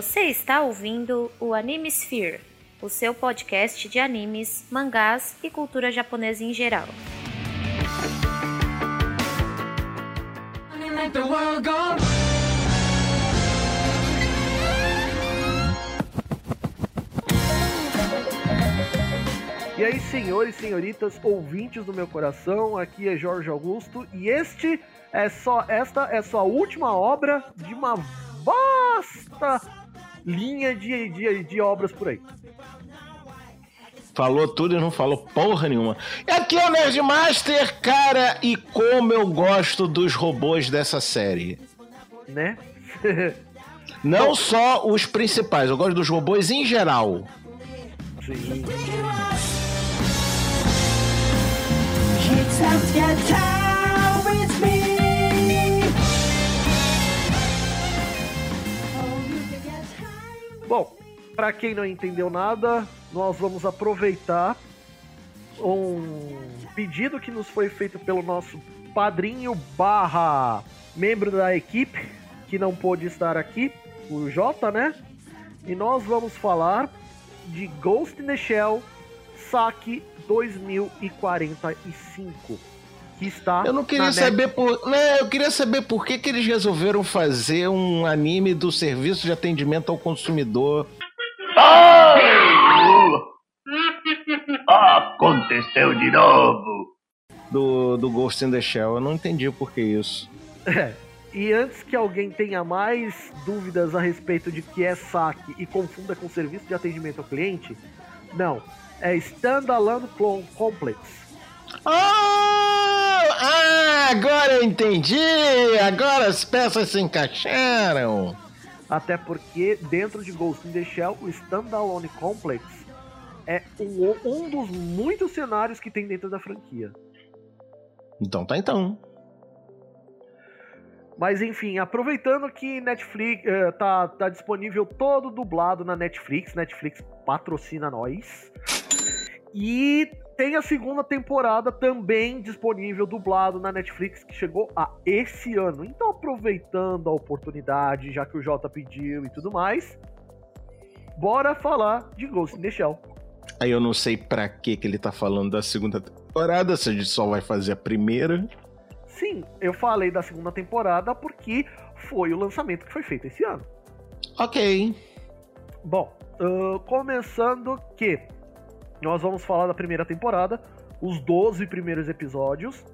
Você está ouvindo o Anime Sphere, o seu podcast de animes, mangás e cultura japonesa em geral. E aí, senhores senhoritas, ouvintes do meu coração, aqui é Jorge Augusto e este é só esta é só a última obra de uma vasta linha de, de, de obras por aí. Falou tudo e não falou porra nenhuma. E aqui é o Nerdmaster, cara, e como eu gosto dos robôs dessa série. Né? Não só os principais, eu gosto dos robôs em geral. Sim. Bom, para quem não entendeu nada, nós vamos aproveitar um pedido que nos foi feito pelo nosso padrinho barra membro da equipe, que não pôde estar aqui, o Jota, né? E nós vamos falar de Ghost in the Shell Saque 2045. Que está Eu não queria saber por. Né, eu queria saber por que, que eles resolveram fazer um anime do serviço de atendimento ao consumidor. Aconteceu de novo. Do, do Ghost in the Shell. Eu não entendi por que isso. É. E antes que alguém tenha mais dúvidas a respeito de que é saque e confunda com serviço de atendimento ao cliente, não. É Standalone Clone Complex. Ah, ah, agora eu entendi! Agora as peças se encaixaram! Até porque dentro de Ghost in the Shell, o Standalone Complex é um, um dos muitos cenários que tem dentro da franquia. Então tá então. Mas enfim, aproveitando que Netflix eh, tá, tá disponível todo dublado na Netflix, Netflix patrocina nós. E tem a segunda temporada também disponível dublado na Netflix que chegou a esse ano. Então aproveitando a oportunidade, já que o Jota pediu e tudo mais, bora falar de Ghost in the Shell. Aí eu não sei pra que que ele tá falando da segunda temporada, se a gente só vai fazer a primeira. Sim, eu falei da segunda temporada porque foi o lançamento que foi feito esse ano. Ok. Bom, ahn, começando que nós vamos falar da primeira temporada, os 12 primeiros episódios,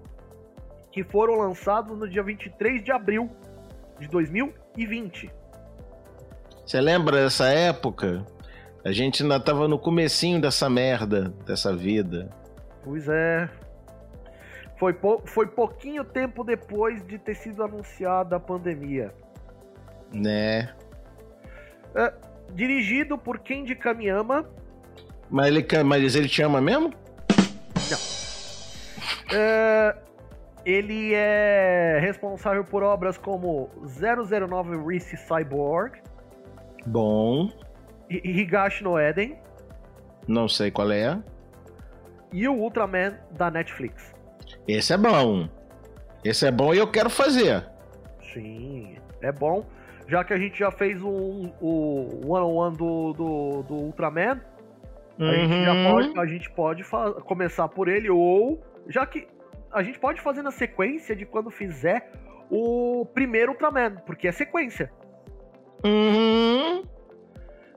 que foram lançados no dia 23 de abril de 2020. Você lembra dessa época? A gente ainda tava no comecinho dessa merda, dessa vida. Pois é. Foi, pou- foi pouquinho tempo depois de ter sido anunciada a pandemia. Né? Dirigido por Kenji Kamiyama, Mas ele, mas ele te ama mesmo? É, ele é responsável por obras como 009 Reese Cyborg Bom. Higashi no Eden Não sei qual é. e o Ultraman da Netflix. Esse é bom. Esse é bom e eu quero fazer. Sim, é bom. Já que a gente já fez um, o one-on-one do, do, do Ultraman, a gente já Uhum. pode, a gente pode começar por ele, ou já que a gente pode fazer na sequência de quando fizer o primeiro Ultraman, porque é sequência. Uhum.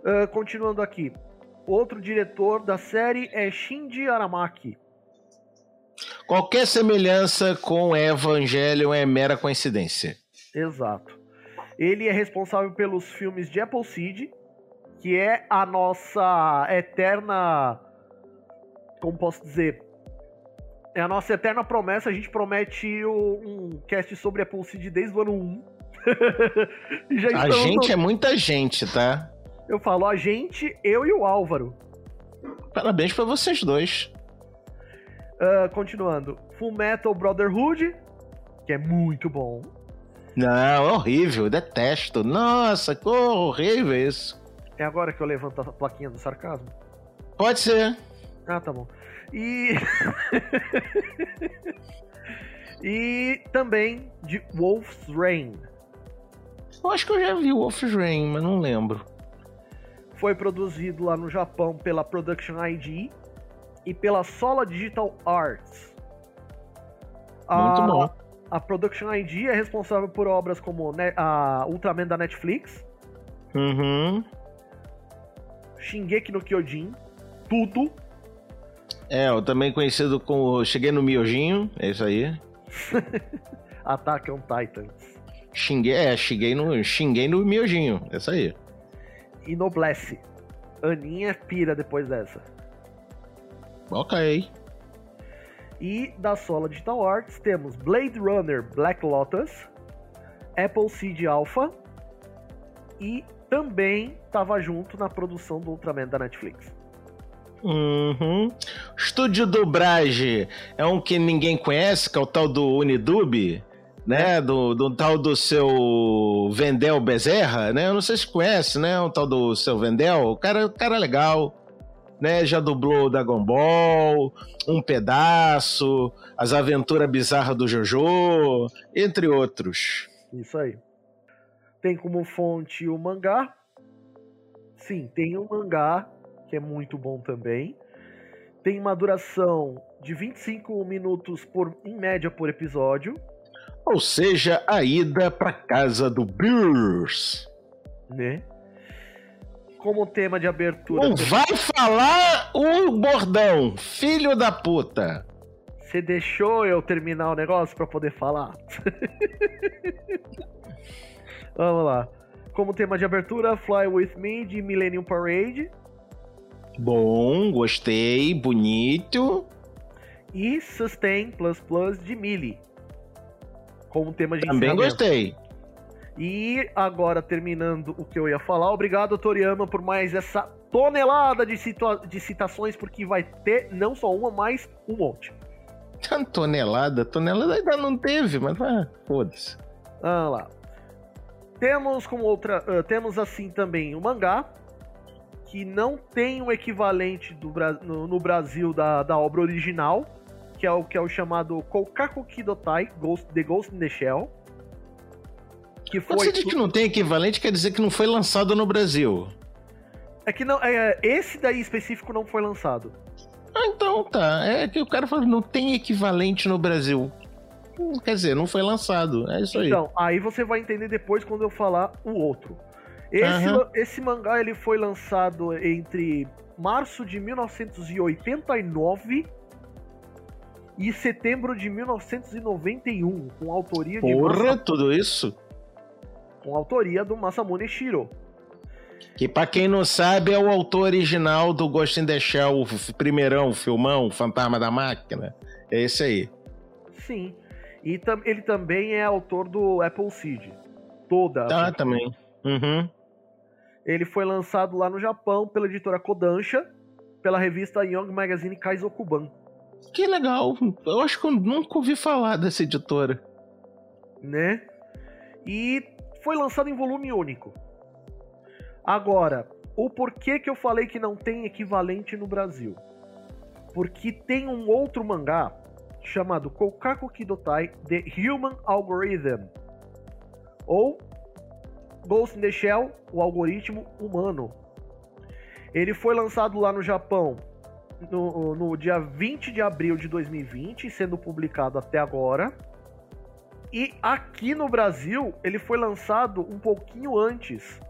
Ah, continuando aqui. Outro diretor da série é Shinji Aramaki. Qualquer semelhança com Evangelion é mera coincidência. Exato. Ele é responsável pelos filmes de Appleseed, que é a nossa eterna. Como posso dizer? É a nossa eterna promessa. A gente promete um cast sobre Appleseed desde o ano 1. E já A gente no- é muita gente, tá? Eu falo a gente, eu e o Álvaro. Parabéns pra vocês dois. Ah, continuando. Full Metal Brotherhood, que é muito bom. Não, é horrível, detesto. Nossa, que horrível isso. É agora que eu levanto a plaquinha do sarcasmo? Pode ser. Ah, tá bom. E. e também de Wolf's Rain. Eu acho que eu já vi Wolf's Rain, mas não lembro. Foi produzido lá no Japão pela Production ID e pela Sola Digital Arts. Muito a, bom. A Production ID é responsável por obras como a Ultraman da Netflix, Uhum. Shingeki no Kyojin, tudo. É, eu também conhecido como Cheguei no Miojinho, é isso aí. Attack on Titans Xinguei, é, xinguei no, xinguei no Miojinho, é isso aí. e Noblesse. Aninha pira depois dessa. Ok. E da Sola Digital Arts temos Blade Runner Black Lotus, Apple Seed Alpha e também estava junto na produção do Ultraman da Netflix. Uhum. Estúdio Dublagem é um que ninguém conhece, que é o tal do Unidub, né? Do, do tal do seu Vendel Bezerra, né? Eu não sei se conhece, né? O tal do seu Vendel. O cara, o cara é legal, né? Já dublou Dragon Ball, Um Pedaço, As Aventuras Bizarras do Jojo, entre outros. Isso aí. Tem como fonte o mangá. Sim, tem um mangá que é muito bom também. Tem uma duração de 25 minutos por em média por episódio, Ou seja, a ida pra casa do Beers. né? Como tema de abertura, Não vai falar o bordão, filho da puta. você deixou eu terminar o negócio para poder falar? Vamos lá. Como tema de abertura, Fly With Me de Millennium Parade Bom, gostei, bonito. e Sustain Plus Plus de Millie. Como tema de Também gostei. E agora, terminando o que eu ia falar, obrigado, Toriyama, por mais essa tonelada de, de citações, porque vai ter não só uma, mas um monte. Tonelada, tonelada ainda não teve, mas ah, foda-se. Ah lá. Temos como outra. ah, temos assim também o mangá, que não tem um equivalente do, no, no Brasil da, da obra original, que é o que é o chamado Kokaku Kidotai Ghost, The Ghost in the Shell. Que Quando foi. você diz que não tem equivalente, quer dizer que não foi lançado no Brasil. É que não. É, esse daí específico não foi lançado. Ah, então tá. É que o cara falou não tem equivalente no Brasil. Quer dizer, não foi lançado. É isso aí. Então, aí você vai entender depois quando eu falar o outro. Esse, lan- esse mangá ele foi lançado entre março de 1989 e setembro de 1991, com autoria de Porra, tudo isso? com autoria do Masamune Shiro. Que pra quem não sabe é o autor original do Ghost in the Shell, o primeirão, o filmão, o Fantasma da Máquina. É esse aí. Sim. E tam- ele também é autor do Apple Seed. Toda. a Tá, franquia. também. Uhum. Ele foi lançado lá no Japão pela editora Kodansha, pela revista Young Magazine Kaizokuban. Que legal. Eu acho que eu nunca ouvi falar dessa editora. né? E foi lançado em volume único. Agora, o porquê que eu falei que não tem equivalente no Brasil? Porque tem um outro mangá chamado Kokaku Kidotai The Human Algorithm ou Ghost in the Shell, o algoritmo humano. Ele foi lançado lá no Japão no, no dia 20 de abril de 2020, sendo publicado até agora. E aqui no Brasil, ele foi lançado um pouquinho antes,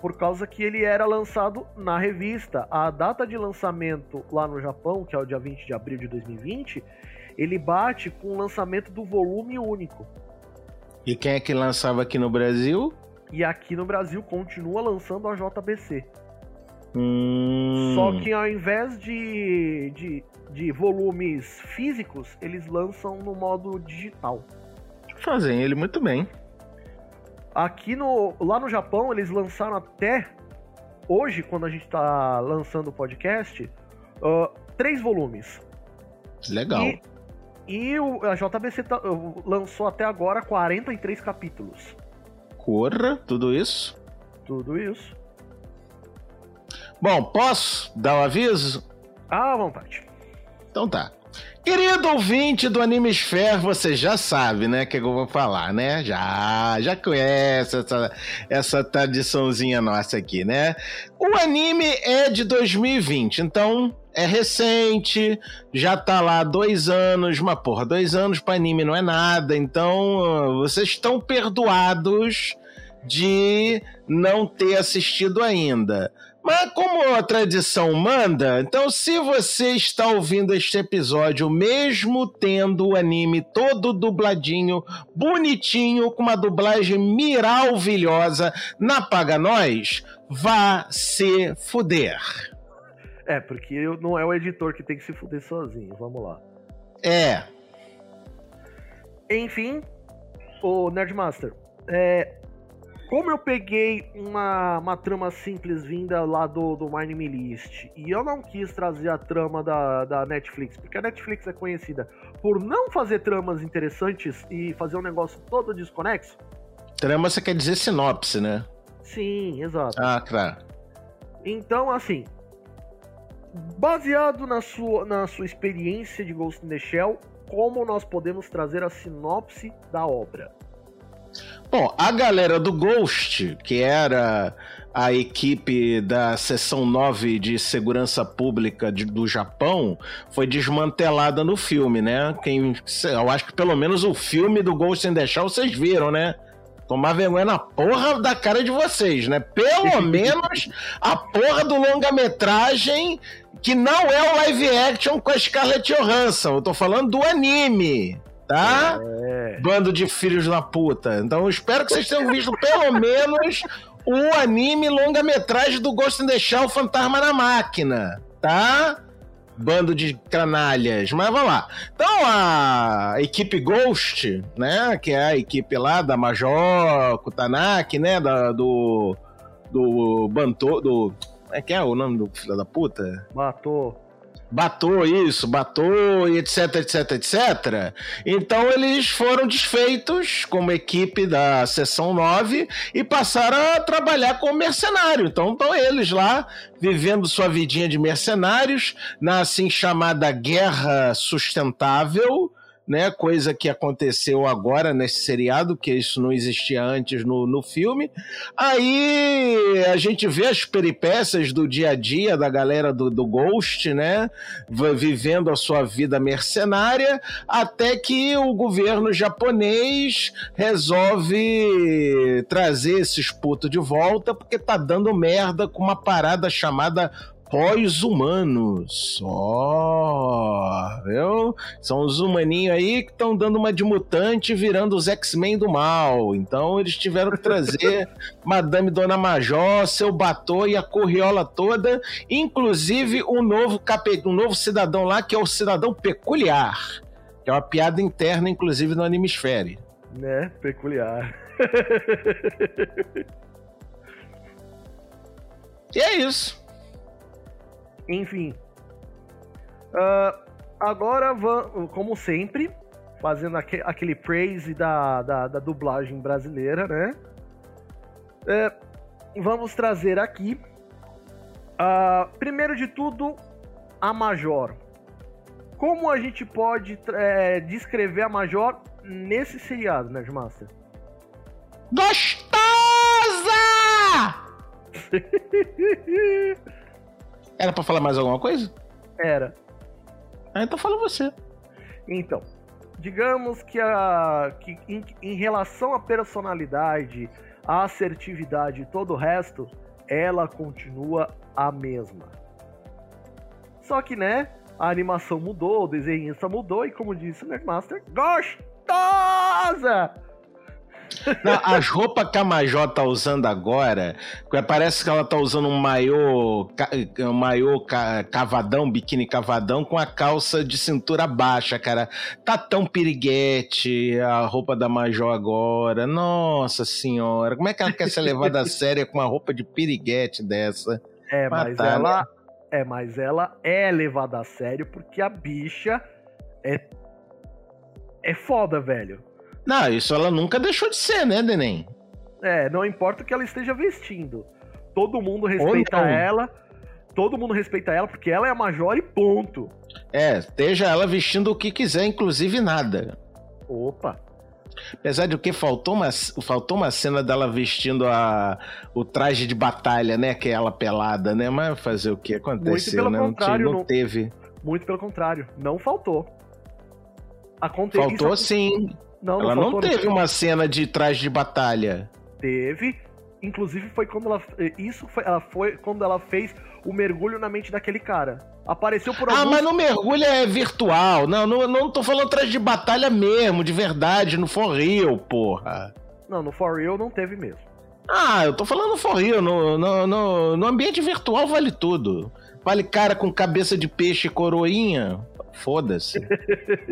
por causa que ele era lançado na revista. A data de lançamento lá no Japão, que é o dia 20 de abril de 2020, ele bate com o lançamento do volume único. E quem é que lançava aqui no Brasil? E aqui no Brasil continua lançando a JBC. Hum, Só que ao invés de, de, de volumes físicos, eles lançam no modo digital. Fazem ele muito bem. Aqui no. Lá no Japão, eles lançaram até hoje, quando a gente tá lançando o podcast, ah, três volumes. Legal. E, e o, a JBC tá- lançou até agora 43 capítulos. Corra, tudo isso. Tudo isso. Bom, posso dar o aviso? À vontade. Então tá. Querido ouvinte do Animesphere, você já sabe, né, que eu vou falar, né? Já, já conhece essa, essa tradiçãozinha nossa aqui, né? O anime é de 2020, então é recente, já tá lá dois anos, mas porra, dois anos para anime não é nada, então vocês estão perdoados de não ter assistido ainda. Mas como a tradição manda, então se você está ouvindo este episódio, mesmo tendo o anime todo dubladinho, bonitinho, com uma dublagem miravilhosa na Paga Nós, vá se fuder. É, porque eu, não é o editor que tem que se fuder sozinho. Vamos lá. É. Enfim, o Nerdmaster. É, como eu peguei uma, uma trama simples vinda lá do, do My Name List e eu não quis trazer a trama da, da Netflix, porque a Netflix é conhecida por não fazer tramas interessantes e fazer um negócio todo desconexo. Trama você quer dizer sinopse, né? Sim, exato. Ah, claro. Então, assim, baseado na sua, na sua experiência de Ghost in the Shell, como nós podemos trazer a sinopse da obra? Bom, a galera do Ghost, que era a equipe da seção 9 de segurança pública de, do Japão, foi desmantelada no filme, né? Quem, eu acho que pelo menos o filme do Ghost in the Shell vocês viram, né? Tomar vergonha na porra da cara de vocês, né? Pelo menos a porra do longa-metragem que não é o live action com a Scarlett Johansson. Eu tô falando do anime tá? É. Bando de filhos da puta. Então eu espero que vocês tenham visto pelo menos o anime longa-metragem do Ghost in the Shell Fantasma na Máquina, tá? Bando de canalhas. Mas vamos lá. Então a equipe Ghost, né? Que é a equipe lá da Major Kutanaki, né? Da, do. Do Banto. Do. É que é o nome do filho da puta? Matou batou isso, batou e etc, etc, etc. Então eles foram desfeitos como equipe da seção 9 e passaram a trabalhar como mercenário. Então estão eles lá vivendo sua vidinha de mercenários na assim chamada guerra sustentável né? Coisa que aconteceu agora nesse seriado, que isso não existia antes no, no filme. Aí a gente vê as peripécias do dia a dia da galera do, do Ghost, né? Vivendo a sua vida mercenária, até que o governo japonês resolve trazer esses putos de volta, porque tá dando merda com uma parada chamada pós-humanos. Ó, oh, viu? São os humaninhos aí que estão dando uma de mutante virando os X-Men do mal. Então eles tiveram que trazer Madame Dona Major, seu Batô e a corriola toda, inclusive um novo, cape... um novo cidadão lá que é o cidadão peculiar. Que é uma piada interna, inclusive, no Animesfere. Né? Peculiar. e é isso. Enfim. Uh, agora, vamos, como sempre, fazendo aquele praise da, da, da dublagem brasileira, né? É, vamos trazer aqui, uh, primeiro de tudo, a Major. Como a gente pode é, descrever a Major nesse seriado, Nerdmaster? Gostosa! Era para falar mais alguma coisa? Era. Ah, então fala você. Então, digamos que, a, que em, em relação à personalidade, à assertividade e todo o resto, ela continua a mesma. Só que, né, a animação mudou, o desenhista mudou e, como disse o Nerdmaster, gostosa! Não, as roupas que a Major tá usando agora, parece que ela tá usando um maiô, um maiô cavadão, biquíni cavadão, com a calça de cintura baixa, cara. Tá tão piriguete a roupa da Major agora. Nossa senhora, como é que ela quer ser levada a sério com uma roupa de piriguete dessa? É, mas ela. É, mas ela é levada a sério porque a bicha é. É foda, velho. Não, isso ela nunca deixou de ser, né, Denem? É, não importa o que ela esteja vestindo. Todo mundo respeita ela. todo mundo respeita ela porque ela é a Major e ponto. É, esteja ela vestindo o que quiser, inclusive nada. Opa. Apesar de que faltou uma, faltou uma cena dela vestindo a, o traje de batalha, né? Que é ela pelada, né? Mas fazer o que aconteceu, pelo né? Não, contrário, não não- teve. Muito pelo contrário, não faltou. Aconteceu. Faltou isso- sim. Não, ela não faltou, teve uma cena de traje de batalha. Teve. Inclusive foi quando ela. Isso foi, ela foi quando ela fez o mergulho na mente daquele cara. Apareceu por Ah, alguns... mas no mergulho é virtual. Não, não, não tô falando traje de batalha mesmo, de verdade, no For Real, porra. Não, no For Real não teve mesmo. Ah, eu tô falando For Real. No, no, no, no ambiente virtual vale tudo. Vale cara com cabeça de peixe e coroinha. Foda-se.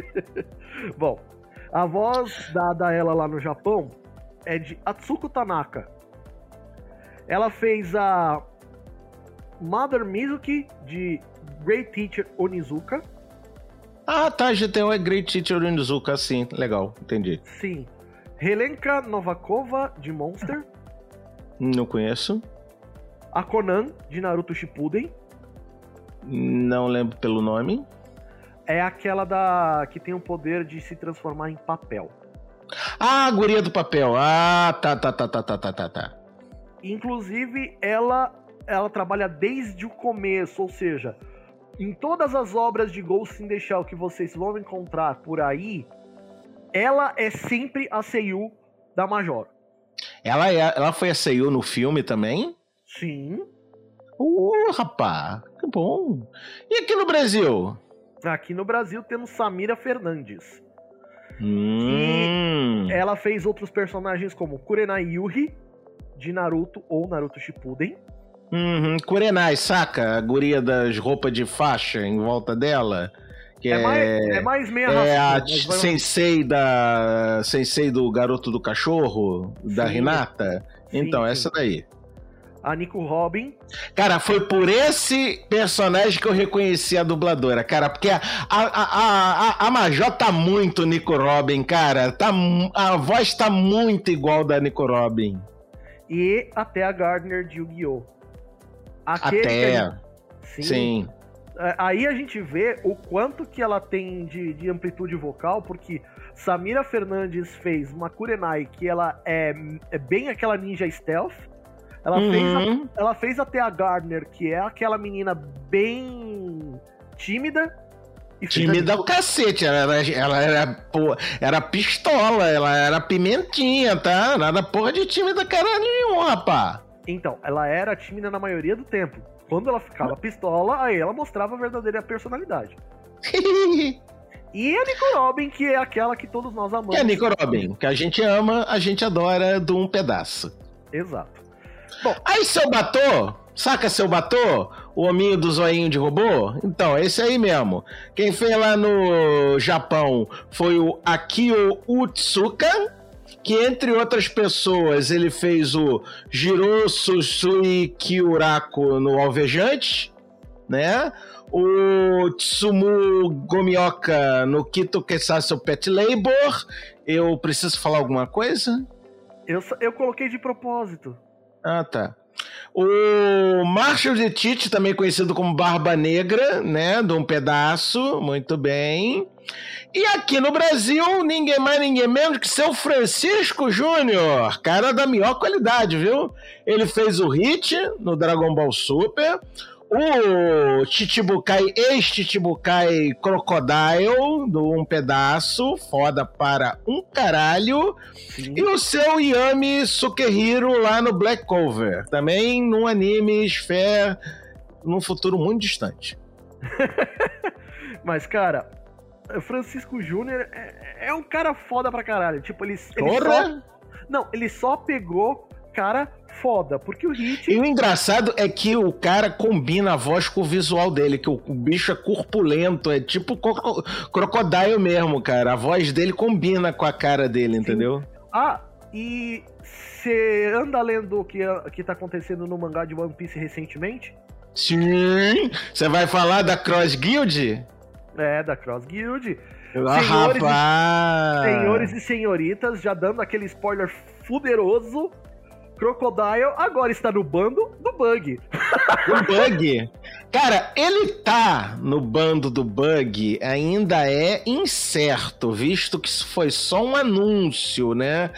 Bom, a voz dada a ela lá no Japão é de Atsuko Tanaka. Ela fez a Mother Mizuki de Great Teacher Onizuka. ah, tá. GTO é Great Teacher Onizuka, sim. Legal, entendi. Sim. Helenka Novakova de Monster. Não conheço. A Conan de Naruto Shippuden. Não lembro pelo nome. É aquela da que tem o poder de se transformar em papel. Ah, a guria do papel. Ah, tá, tá, tá, tá, tá, tá, tá, tá. Inclusive, ela ela trabalha desde o começo, ou seja, em todas as obras de Ghost in the Shell que vocês vão encontrar por aí, ela é sempre a Seiyu da Major. Ela, é, ela foi a Seiyu no filme também? Sim. Uh, rapá, que bom. E aqui no Brasil? Aqui no Brasil temos Samira Fernandes. Hum. Ela fez outros personagens como Kurenai Yuhi, de Naruto ou Naruto Shippuden. Uhum. Kurenai, saca? A guria das roupas de faixa em volta dela. Que É, é, mais, é mais meia é a vai- sensei da. Sensei do garoto do cachorro, da Sim. Renata. Sim, então, sim. essa daí. A Nico Robin. Cara, foi por esse personagem que eu reconheci a dubladora, cara, porque a, a, a, a, Major tá muito Nico Robin, cara. Tá, a voz tá muito igual da Nico Robin. e até a Gardner de Yu-Gi-Oh! Até. gente- Sim. É, Aí a gente vê o quanto que ela tem de, de amplitude vocal, porque Samira Fernandes fez uma Kurenai que ela é, é bem aquela ninja stealth. Ela, fez a- Uhum. ela fez até a Gardner, que é aquela menina bem tímida. E Tímida Nico- o cacete, ela era, ela era, pô, era pistola, ela era pimentinha, tá? Nada porra de tímida cara nenhum, rapá. Então, ela era tímida na maioria do tempo. Quando ela ficava pistola, aí ela mostrava a verdadeira personalidade. E a Nico Robin, que é aquela que todos nós amamos. que é a Nico Robin, que a gente ama, a gente adora de um pedaço. Exato. Aí seu Batô, saca seu Batô? O hominho do zoinho de robô? Então, esse aí mesmo. Quem fez lá no Japão foi o Akio Utsuka, que entre outras pessoas ele fez o Jiro Susui Kyurako no Alvejante, né? O Tsumu Gomioka no Kito Kesasu Pet Labor. Eu preciso falar alguma coisa? Eu, eu coloquei de propósito. Ah, tá. O Marshall de Tite, também conhecido como Barba Negra, né? De um pedaço, muito bem. E aqui no Brasil, ninguém mais, ninguém menos que seu Francisco Júnior, cara da melhor qualidade, viu? Ele fez o hit no Dragon Ball Super. O Chichibukai, ex-Chichibukai Crocodile, do Um Pedaço, foda para um caralho. Sim. E o seu Yami Sukehiro lá no Black Cover. Também num anime Sphere num futuro muito distante. Mas, cara, Francisco Júnior é, é um cara foda pra caralho. Tipo, ele, ele só. Não, ele só pegou cara foda. Porque o Hit. E o engraçado é que o cara combina a voz com o visual dele, que o, bicho é corpulento, é tipo croco- crocodile mesmo, cara. A voz dele combina com a cara dele, entendeu? Ah, e você anda lendo o que, que tá acontecendo no mangá de One Piece recentemente? Sim! Você vai falar da Cross Guild? É, da Cross Guild. Ah, Senhores e- rapaz! Senhores e senhoritas, já dando aquele spoiler fuderoso. Crocodile agora está no bando do Bug. O Bug. Cara, ele tá no bando do Bug ainda é incerto, visto que isso foi só um anúncio, né?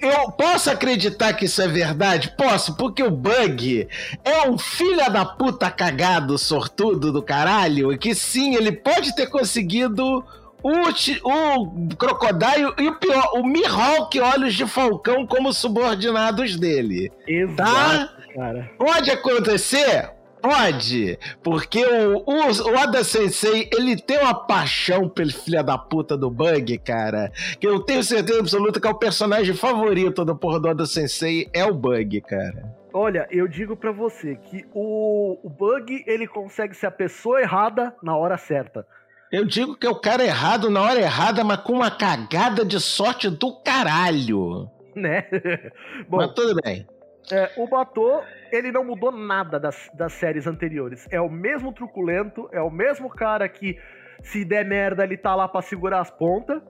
Eu posso acreditar que isso é verdade? Posso, porque o Bug é um filho da puta cagado, sortudo do caralho, e que sim, ele pode ter conseguido o, o Crocodile e o pior, o Mihawk Olhos de Falcão como subordinados dele. Exato, cara. Pode acontecer? Pode, porque o, o, o Oda Sensei, ele tem uma paixão pelo filho da puta do Bug, cara, que eu tenho certeza absoluta que é o personagem favorito do porra do Oda Sensei, é o Bug, cara. Olha, eu digo pra você que o, o Bug, ele consegue ser a pessoa errada na hora certa. Eu digo que é o cara errado na hora errada, mas com uma cagada de sorte do caralho. Né? Bom, mas tudo bem. é, o Batô, ele não mudou nada das, das séries anteriores. É o mesmo truculento, é o mesmo cara que, se der merda, ele tá lá pra segurar as pontas.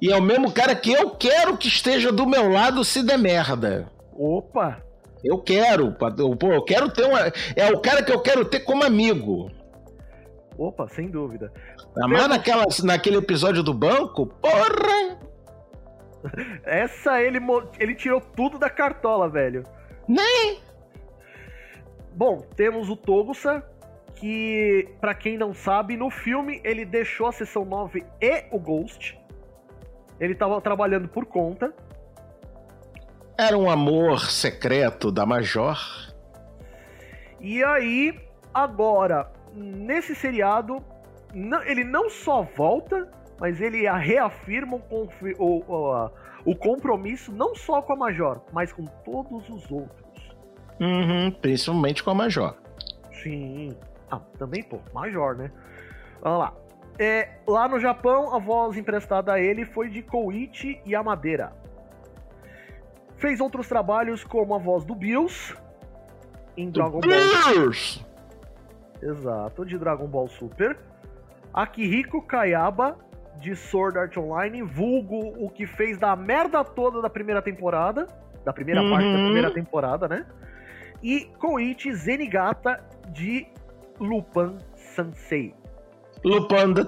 E é o mesmo cara que eu quero que esteja do meu lado se der merda. Opa! Eu quero, pô, eu quero ter uma. É o cara que eu quero ter como amigo. Opa, sem dúvida. Mas naquela, naquele episódio do banco, porra! Essa ele, ele tirou tudo da cartola, velho. Nem! Bom, temos o Togusa, que, pra quem não sabe, no filme ele deixou a sessão 9 e o Ghost. Ele tava trabalhando por conta. Era um amor secreto da Major. E aí, agora, nesse seriado, não- ele não só volta, mas ele reafirma o, o- o- compromisso não só com a Major, mas com todos os outros. Uhum, principalmente com a Major. Sim. Ah, também, pô, Major, né? Vamos lá. É, lá no Japão, a voz emprestada a ele foi de Koichi Yamadeira. Fez outros trabalhos como a voz do Bills em Dragon Ball. Exato, de Dragon Ball Super. Akihiko Kayaba de Sword Art Online, vulgo o que fez da merda toda da primeira temporada, da primeira parte da Uhum. primeira temporada, né? E Koichi Zenigata de Lupin Sansei. Lupin da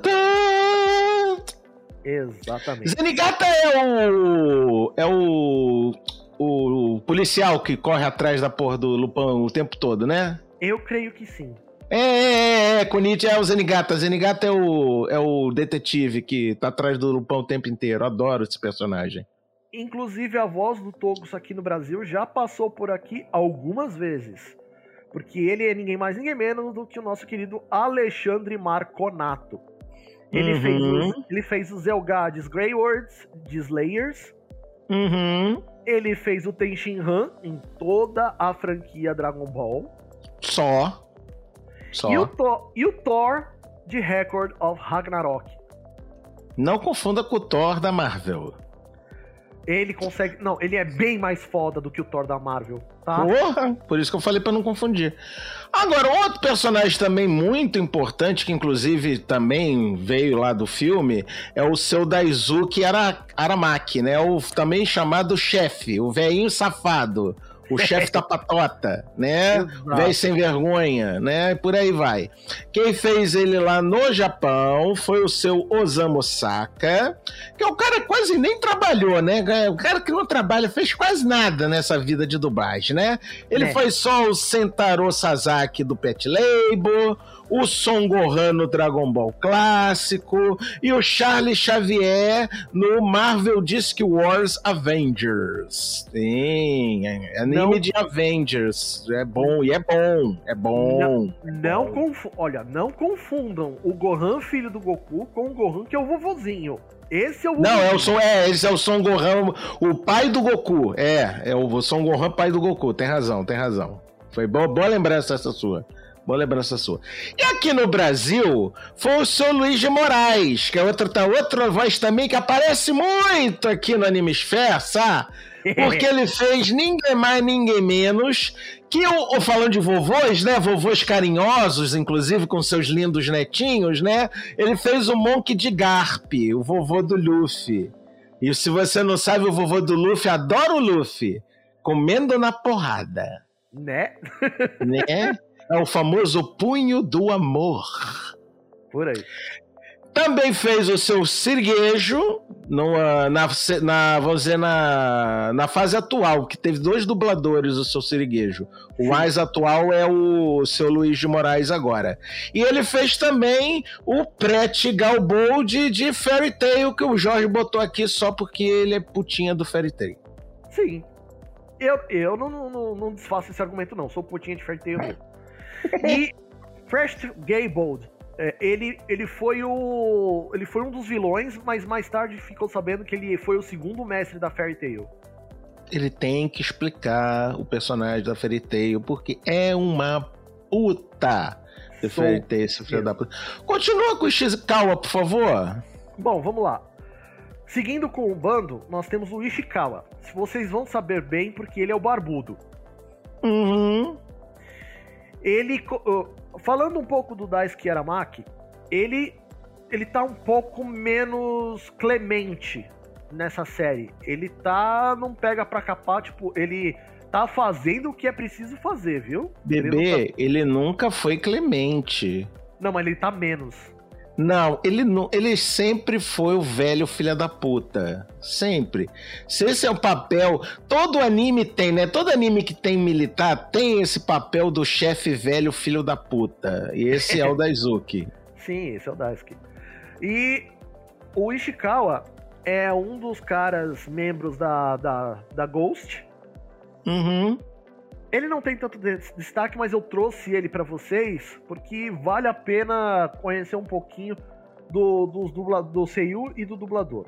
Exatamente. Zenigata é o. É o. O policial que corre atrás da porra do Lupin o tempo todo, né? Eu creio que sim. É, é, é, Konichi é o Zenigata. Zenigata é o, é o detetive que tá atrás do Lupin o tempo inteiro. Adoro esse personagem. Inclusive a voz do Togus aqui no Brasil já passou por aqui algumas vezes. Porque ele é ninguém mais, ninguém menos do que o nosso querido Alexandre Marconato. Ele, Uhum. fez, os, ele fez os Elgades Greywords de Slayers. Uhum. Ele fez o Tenshin Han em toda a franquia Dragon Ball. Só. Só. E o, Thor, e o Thor de Record of Ragnarok. Não confunda com o Thor da Marvel. Ele consegue. Não, ele é bem mais foda do que o Thor da Marvel, tá? Porra! Por isso que eu falei pra não confundir. Agora, outro personagem também muito importante, que inclusive também veio lá do filme, é o seu Daisuke Ara Aramaki, né? O também chamado chefe, o velhinho safado. O chefe da patota, né? Velho sem vergonha, né? E Por aí vai. Quem fez ele lá no Japão foi o seu Osamu Saka, que é o cara que quase nem trabalhou, né? O cara que não trabalha, fez quase nada nessa vida de dublagem, né? Ele É. foi só o Sentaro Sasaki do Pet Label, o Son Gohan no Dragon Ball clássico e o Charlie Xavier no Marvel Disc Wars Avengers. Sim, é anime Não. de Avengers. É bom, e é bom, é bom. Não Bom. confu Olha, não confundam o Gohan, filho do Goku, com o Gohan que é o vovozinho. Esse é o Não, é o. Son, é, esse é o Son Gohan, o pai do Goku. É, é o Son Gohan, pai do Goku. Tem razão, tem razão. Foi boa, boa lembrança essa sua. Boa lembrança sua. E aqui no Brasil, foi o seu Luiz de Moraes, que é outra, tá, outra voz também que aparece muito aqui no Animesphere, sabe? Porque ele fez ninguém mais, ninguém menos que o, falando de vovôs, né? Vovôs carinhosos, inclusive com seus lindos netinhos, né? Ele fez o Monk de Garp, o vovô do Luffy. E se você não sabe, o vovô do Luffy adora o Luffy, comendo na porrada. Né? Né? É o famoso punho do amor. Por aí. Também fez o seu sirguejo numa, na, na, vamos dizer, na, na fase atual, que teve dois dubladores o seu siriguejo. O mais atual é o seu Luiz de Moraes agora. E ele fez também o Prete Galbold de Fairy Tail, que o Jorge botou aqui só porque ele é putinha do Fairy Tail. Sim. Eu, eu não, não, não, desfaço esse argumento, não. Sou putinha de Fairtail mesmo. E First Gaybold, é, ele, ele foi o. Ele foi um dos vilões, mas mais tarde ficou sabendo que ele foi o segundo mestre da Fairy Tail. Ele tem que explicar o personagem da Fairy Tail, porque é uma puta de Sou Fairy Tail, esse filho da puta. Continua com o Ishikawa, por favor. Bom, vamos lá. Seguindo com o bando, nós temos o Ishikawa. Vocês vão saber bem porque ele é o barbudo. Uhum. Ele, falando um pouco do Daisuke Aramaki, ele, ele tá um pouco menos clemente nessa série. Ele tá, não pega pra capar, tipo, ele tá fazendo o que é preciso fazer, viu? Ele não, Bebê, ele nunca foi clemente. tá- não, mas ele tá menos. Não, ele não, ele sempre foi o velho filho da puta. Sempre. Se esse é o papel, todo anime tem, né? Todo anime que tem militar tem esse papel do chefe velho filho da puta. E esse é o Daisuke. Sim, esse é o Daisuke. E o Ishikawa é um dos caras membros da, da, da Ghost. Uhum. Ele não tem tanto des- destaque, mas eu trouxe ele pra vocês porque vale a pena conhecer um pouquinho do, dos dubla, do Seiyu e do dublador.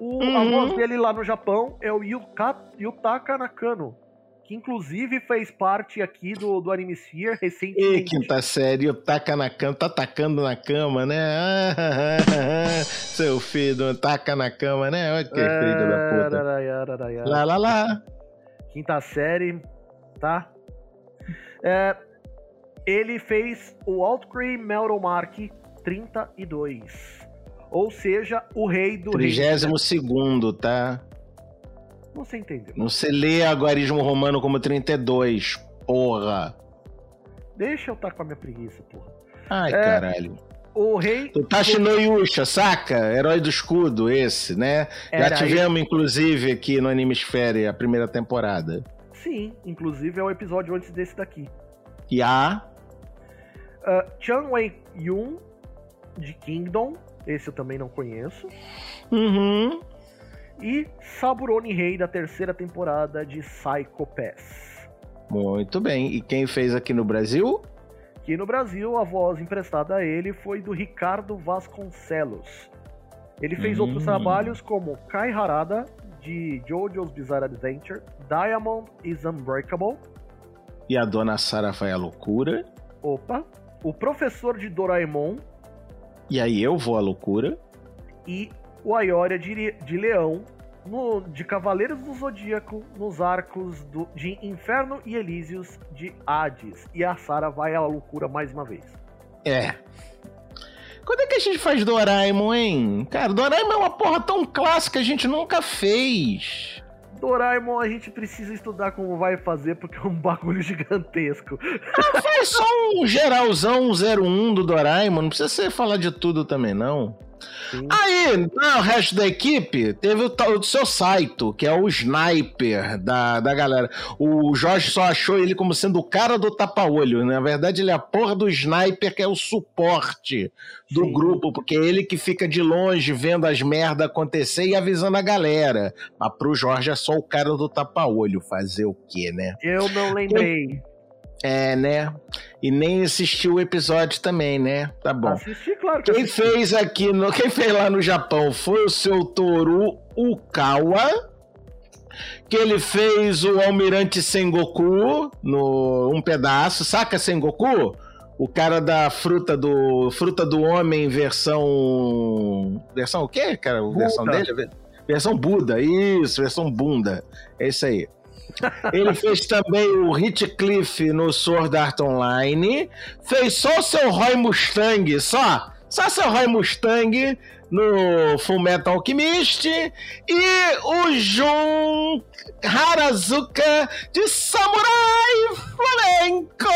O, A Uhum. voz dele lá no Japão é o Yuka, Yutaka Nakano, que inclusive fez parte aqui do, do Animesphere E recentemente. quinta série, o taca na cama, tá tacando na cama, né? Ah, ah, ah, ah. Seu filho, taca na cama, né? Olha que É, filho da puta. Lá, lá, lá. Quinta série, tá? É, ele fez o Outcry Metal Mark 32. Ou seja, o rei do rei. Trigésimo segundo, tá? Você entendeu. Não se lê aguarismo romano como 32, porra. Deixa eu estar com a minha preguiça, porra. Ai, É. caralho. O rei. Tutashi no Yusha, saca? Herói do escudo, esse, né? Já Era tivemos, inclusive, aqui no Animesfere a primeira temporada. Sim, inclusive é o episódio antes desse daqui. E a... Uh, Chan Wei Yun, de Kingdom. Esse eu também não conheço. Uhum. E Saburoni Rei, da terceira temporada de Psycho Pass. Muito bem. E quem fez aqui no Brasil? Que no Brasil a voz emprestada a ele foi do Ricardo Vasconcelos. Ele fez Hum. outros trabalhos como Kai Harada, de JoJo's Bizarre Adventure, Diamond is Unbreakable, E a dona Sara vai à loucura. opa, o professor de Doraemon E aí eu vou à loucura. e o Aioria de, de Leão, no- de Cavaleiros do Zodíaco, nos arcos do- de Inferno e Elísios de Hades. E a Sarah vai à loucura mais uma vez. É. Quando é que a gente faz Doraemon, hein? Cara, Doraemon é uma porra tão clássica, a gente nunca fez. Doraemon a gente precisa estudar como vai fazer, porque é um bagulho gigantesco. Faz só um geralzão 01 do Doraemon, não precisa você falar de tudo também, não. Sim. Aí, no resto da equipe, teve o, do seu Saito, que é o sniper da, da galera. O Jorge só achou ele como sendo o cara do tapa-olho. né? Na verdade, ele é a porra do sniper, que é o suporte do Sim. grupo, porque é ele que fica de longe vendo as merdas acontecer e avisando a galera. Mas pro Jorge é só o cara do tapa-olho. Fazer o quê, né? Eu não lembrei. É, né? E nem assistiu o episódio também, né? Tá bom. Assisti, claro que Quem assisti. fez aqui, no, quem fez lá no Japão foi o seu Toru Ukawa, que ele fez o Almirante Sengoku no um pedaço, saca Sengoku? O cara da fruta do fruta do homem versão versão o quê, cara? Buda. Versão dele? Versão Buda, isso, versão bunda. É isso aí. Ele fez também o Heathcliff no Sword Art Online. Fez só o seu Roy Mustang, só. Só seu Roy Mustang no Full Metal Alchemist e o Jun Harazuka de Samurai Flamenco.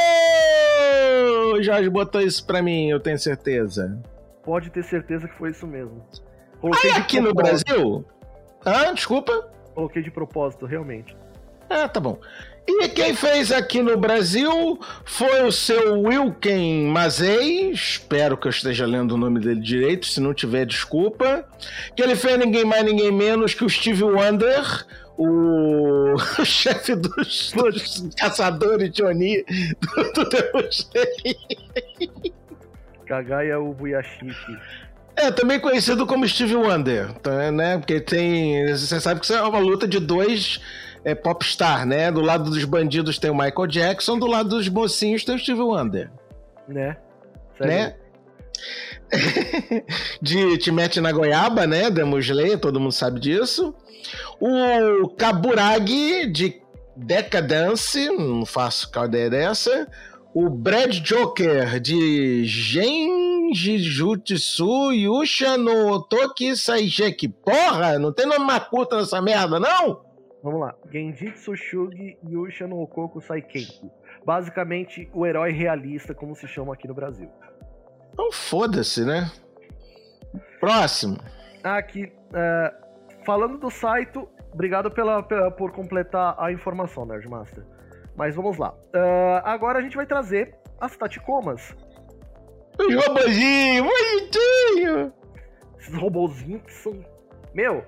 O Jorge botou isso pra mim, eu tenho certeza. Pode ter certeza que foi isso mesmo. Aí Coloquei de aqui no. Brasil. Ah, desculpa. Coloquei de propósito, realmente. Ah, tá bom. E quem fez aqui no Brasil foi o seu Wilken Mazei, espero que eu esteja lendo o nome dele direito, se não tiver, desculpa. Que ele fez ninguém mais, ninguém menos que o Steve Wonder, o, o chefe dos, dos caçadores de Oni do, do Deus Kagaya Ubuyashiki. É, também conhecido como Steve Wonder, tá, né? Porque tem. Você sabe que isso é uma luta de dois é, popstar, né? Do lado dos bandidos tem o Michael Jackson, do lado dos mocinhos tem o Steve Wonder, Né? né? de Te Mete na Goiaba, né? Demon Slayer, todo mundo sabe disso. O Kaburagi, de Decadence, não faço qual ideia dessa. O Brad Joker, de Genji Jutsu Yusha no Toki Saijeki. Porra, não tem nome mais curto nessa merda, não? Vamos lá. Genjitsu Shugi Yusha no Okoku Saikenku. Basicamente, o herói realista, como se chama aqui no Brasil. Então foda-se, né? Próximo. Aqui, é, falando do Saito, obrigado pela, pela- por completar a informação, Nerdmaster. Mas vamos lá. É, agora a gente vai trazer as Tatikomas. Os robozinhos, bonitinho. Esses robozinhos que são. Meu,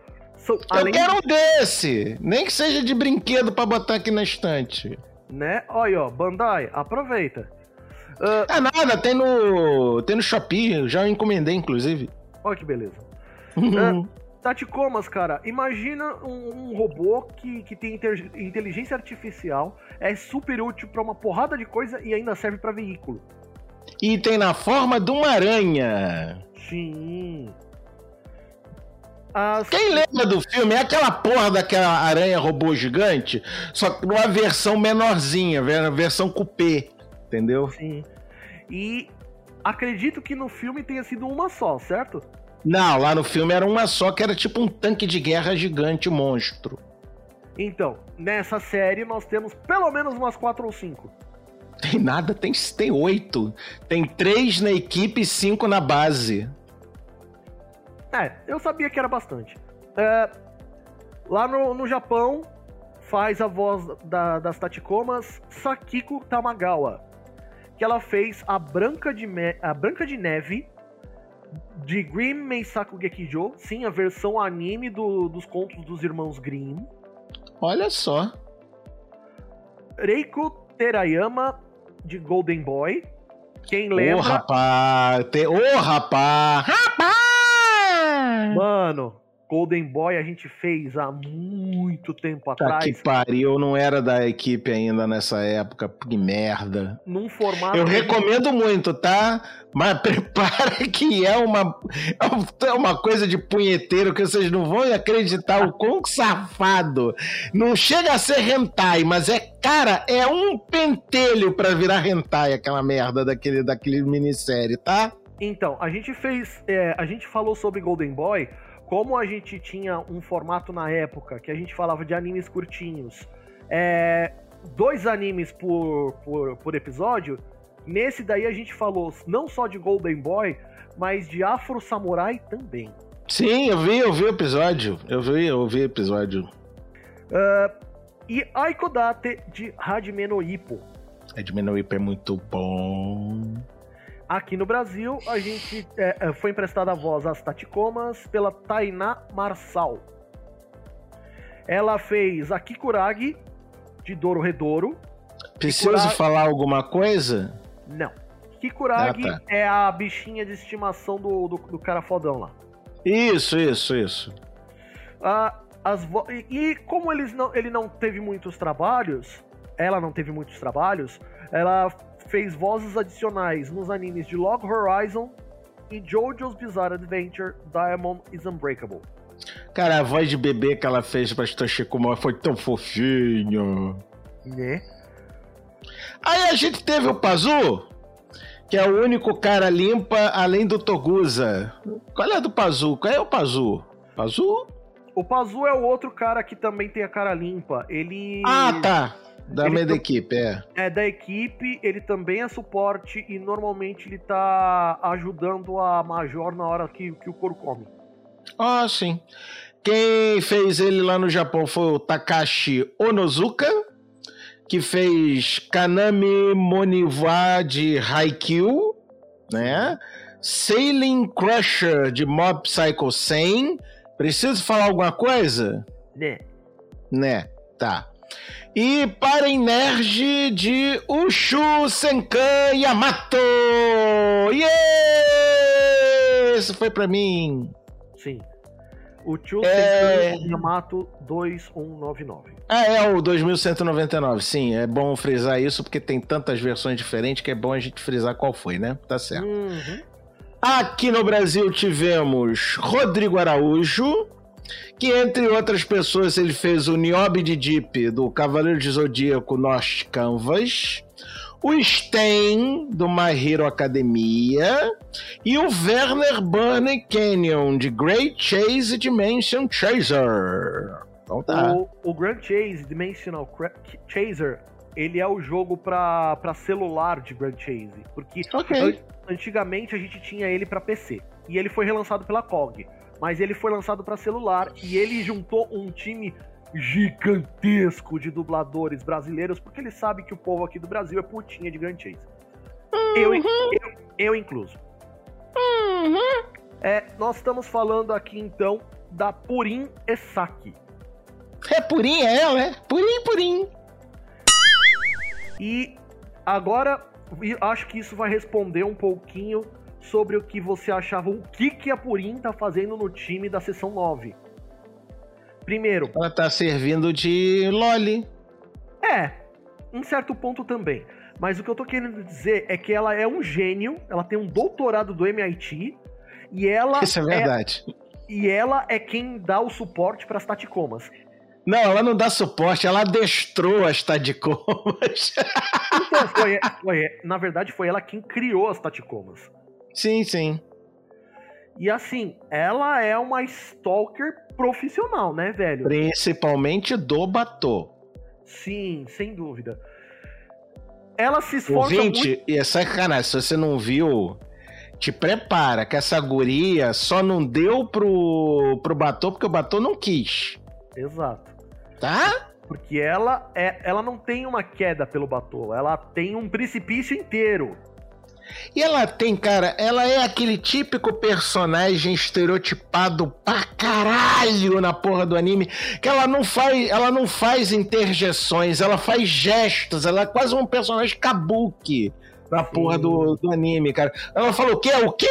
são. Eu além quero um desse. Nem que seja de brinquedo pra botar aqui na estante. Né? Olha, ó, Bandai, aproveita. Ah, É nada, tem no. Tem no Shopee, eu já encomendei, inclusive. olha que beleza. É, Tatikomas, cara, imagina um, um robô que, que tem inteligência artificial, é super útil pra uma porrada de coisa e ainda serve pra veículo. E tem na forma de uma aranha. Sim. Quem lembra do filme? É aquela porra daquela aranha robô gigante, só que numa versão menorzinha, ver- versão coupé. Entendeu? Sim. E acredito que no filme tenha sido uma só, certo? Não, lá no filme era uma só, que era tipo um tanque de guerra gigante monstro. Então, nessa série nós temos pelo menos umas quatro ou cinco. Tem nada, tem, tem oito. Tem três na equipe e cinco na base. É, eu sabia que era bastante. É, lá no, no Japão, faz a voz da- das Tatikomas Sakiko Tamagawa. Que ela fez a Branca de, Me- a Branca de Neve de Grimm Meisaku Gekijo. Sim, a versão anime do- dos contos dos irmãos Grimm. Olha só. Reiko Terayama de Golden Boy. Quem Ô, lembra? rapaz. Te... Ô, rapaz. Rapaz! Mano, Golden Boy a gente fez há muito tempo Tá atrás. que pariu, não era da equipe ainda nessa época. Que merda. Num formato. Eu recomendo muito, tá? Mas prepara que é uma, é uma coisa de punheteiro que vocês não vão acreditar o quão safado. Não chega a ser hentai, mas é, cara, é um pentelho pra virar hentai aquela merda daquele, daquele minissérie, tá? Então, a gente fez. é, a gente falou sobre Golden Boy, como a gente tinha um formato na época que a gente falava de animes curtinhos. é, dois animes por, por, por episódio. Nesse daí a gente falou não só de Golden Boy, mas de Afro Samurai também. Sim, eu vi, eu vi o episódio. Eu vi, eu vi o episódio. E Aikodate de Hajime no Ippo. Edmenoip é muito bom. Aqui no Brasil, a gente é, é, foi emprestada a voz às Tatikomas pela Tainá Marçal. Ela fez a Kikuragi, de Doro Redouro. Preciso Kikuragi- falar alguma coisa? Não. Kikuragi Ah, tá. é a bichinha de estimação do, do, do cara fodão lá. Isso, isso, isso. Ah, as vo- e, e como eles não, ele não teve muitos trabalhos, ela não teve muitos trabalhos, ela fez vozes adicionais nos animes de Log Horizon e JoJo's Bizarre Adventure Diamond is Unbreakable. Cara, a voz de bebê que ela fez pra Toshikuma foi tão fofinho. Né? Aí a gente teve o Pazu, que é o único cara limpa além do Togusa. Qual é a do Pazu? Qual é o Pazu? Pazu? O Pazu é o outro cara que também tem a cara limpa. Ele. Ah, tá. Da equipe, é. É da equipe, ele também é suporte e normalmente ele tá ajudando a Major na hora que, que o couro come. Ah, sim. Quem fez ele lá no Japão foi o Takashi Onozuka, que fez Kanami Moniwa de Haikyuu, né? Sailing Crusher de Mob Psycho 100. Preciso falar alguma coisa? Né? Né, tá. E para Energy de Ushu Senkan Yamato! Yeah! Isso foi pra mim. Sim. O Tio É. Senkan Yamato 2199. Ah, é o 2199, sim. É bom frisar isso porque tem tantas versões diferentes que é bom a gente frisar qual foi, né? Tá certo. Uhum. Aqui no Brasil tivemos Rodrigo Araújo, que entre outras pessoas ele fez o Niobe de Deep do Cavaleiro de Zodíaco North Canvas, o Sten do My Hero Academia e o Werner Burney Canyon de Great Chase Dimension Chaser. Então tá. O, o Grand Chase Dimensional Cra- Chaser, ele é o jogo pra celular de Grand Chase. Porque Ok. an- antigamente a gente tinha ele pra PC. E ele foi relançado pela COG. Mas ele foi lançado pra celular e ele juntou um time gigantesco de dubladores brasileiros, porque ele sabe que o povo aqui do Brasil é putinha de Grand Chase. Eu, eu, eu incluso. É, nós estamos falando aqui então da Purin Esaki. É purinha ela, é? Purim, purim. E agora acho que isso vai responder um pouquinho sobre o que você achava, o que, que a Purim tá fazendo no time da sessão 9. Primeiro, Ela tá servindo de Loli. é, em certo ponto também. Mas o que eu tô querendo dizer é que ela é um gênio, ela tem um doutorado do MIT e ela Isso é verdade. e ela é quem dá o suporte para as Taticomas. Não, ela não dá suporte, ela adestrou as Tadicomas. Então, foi, foi- na verdade, foi ela quem criou as Taticomas. Sim, sim. E assim, ela é uma stalker profissional, né, velho? Principalmente do Batô. Sim, sem dúvida. Ela se esforça Ouvinte, muito. e é sacanagem, se você não viu, te prepara, que essa guria só não deu pro, pro Batô porque o Batô não quis. Exato. Tá? Porque ela é, ela não tem uma queda pelo Batô, ela tem um precipício inteiro. E ela tem, cara, ela é aquele típico personagem estereotipado pra caralho na porra do anime, que ela não faz, ela não faz interjeções, ela faz gestos, ela é quase um personagem kabuki na porra do, do anime, cara. Ela fala o quê? O quê?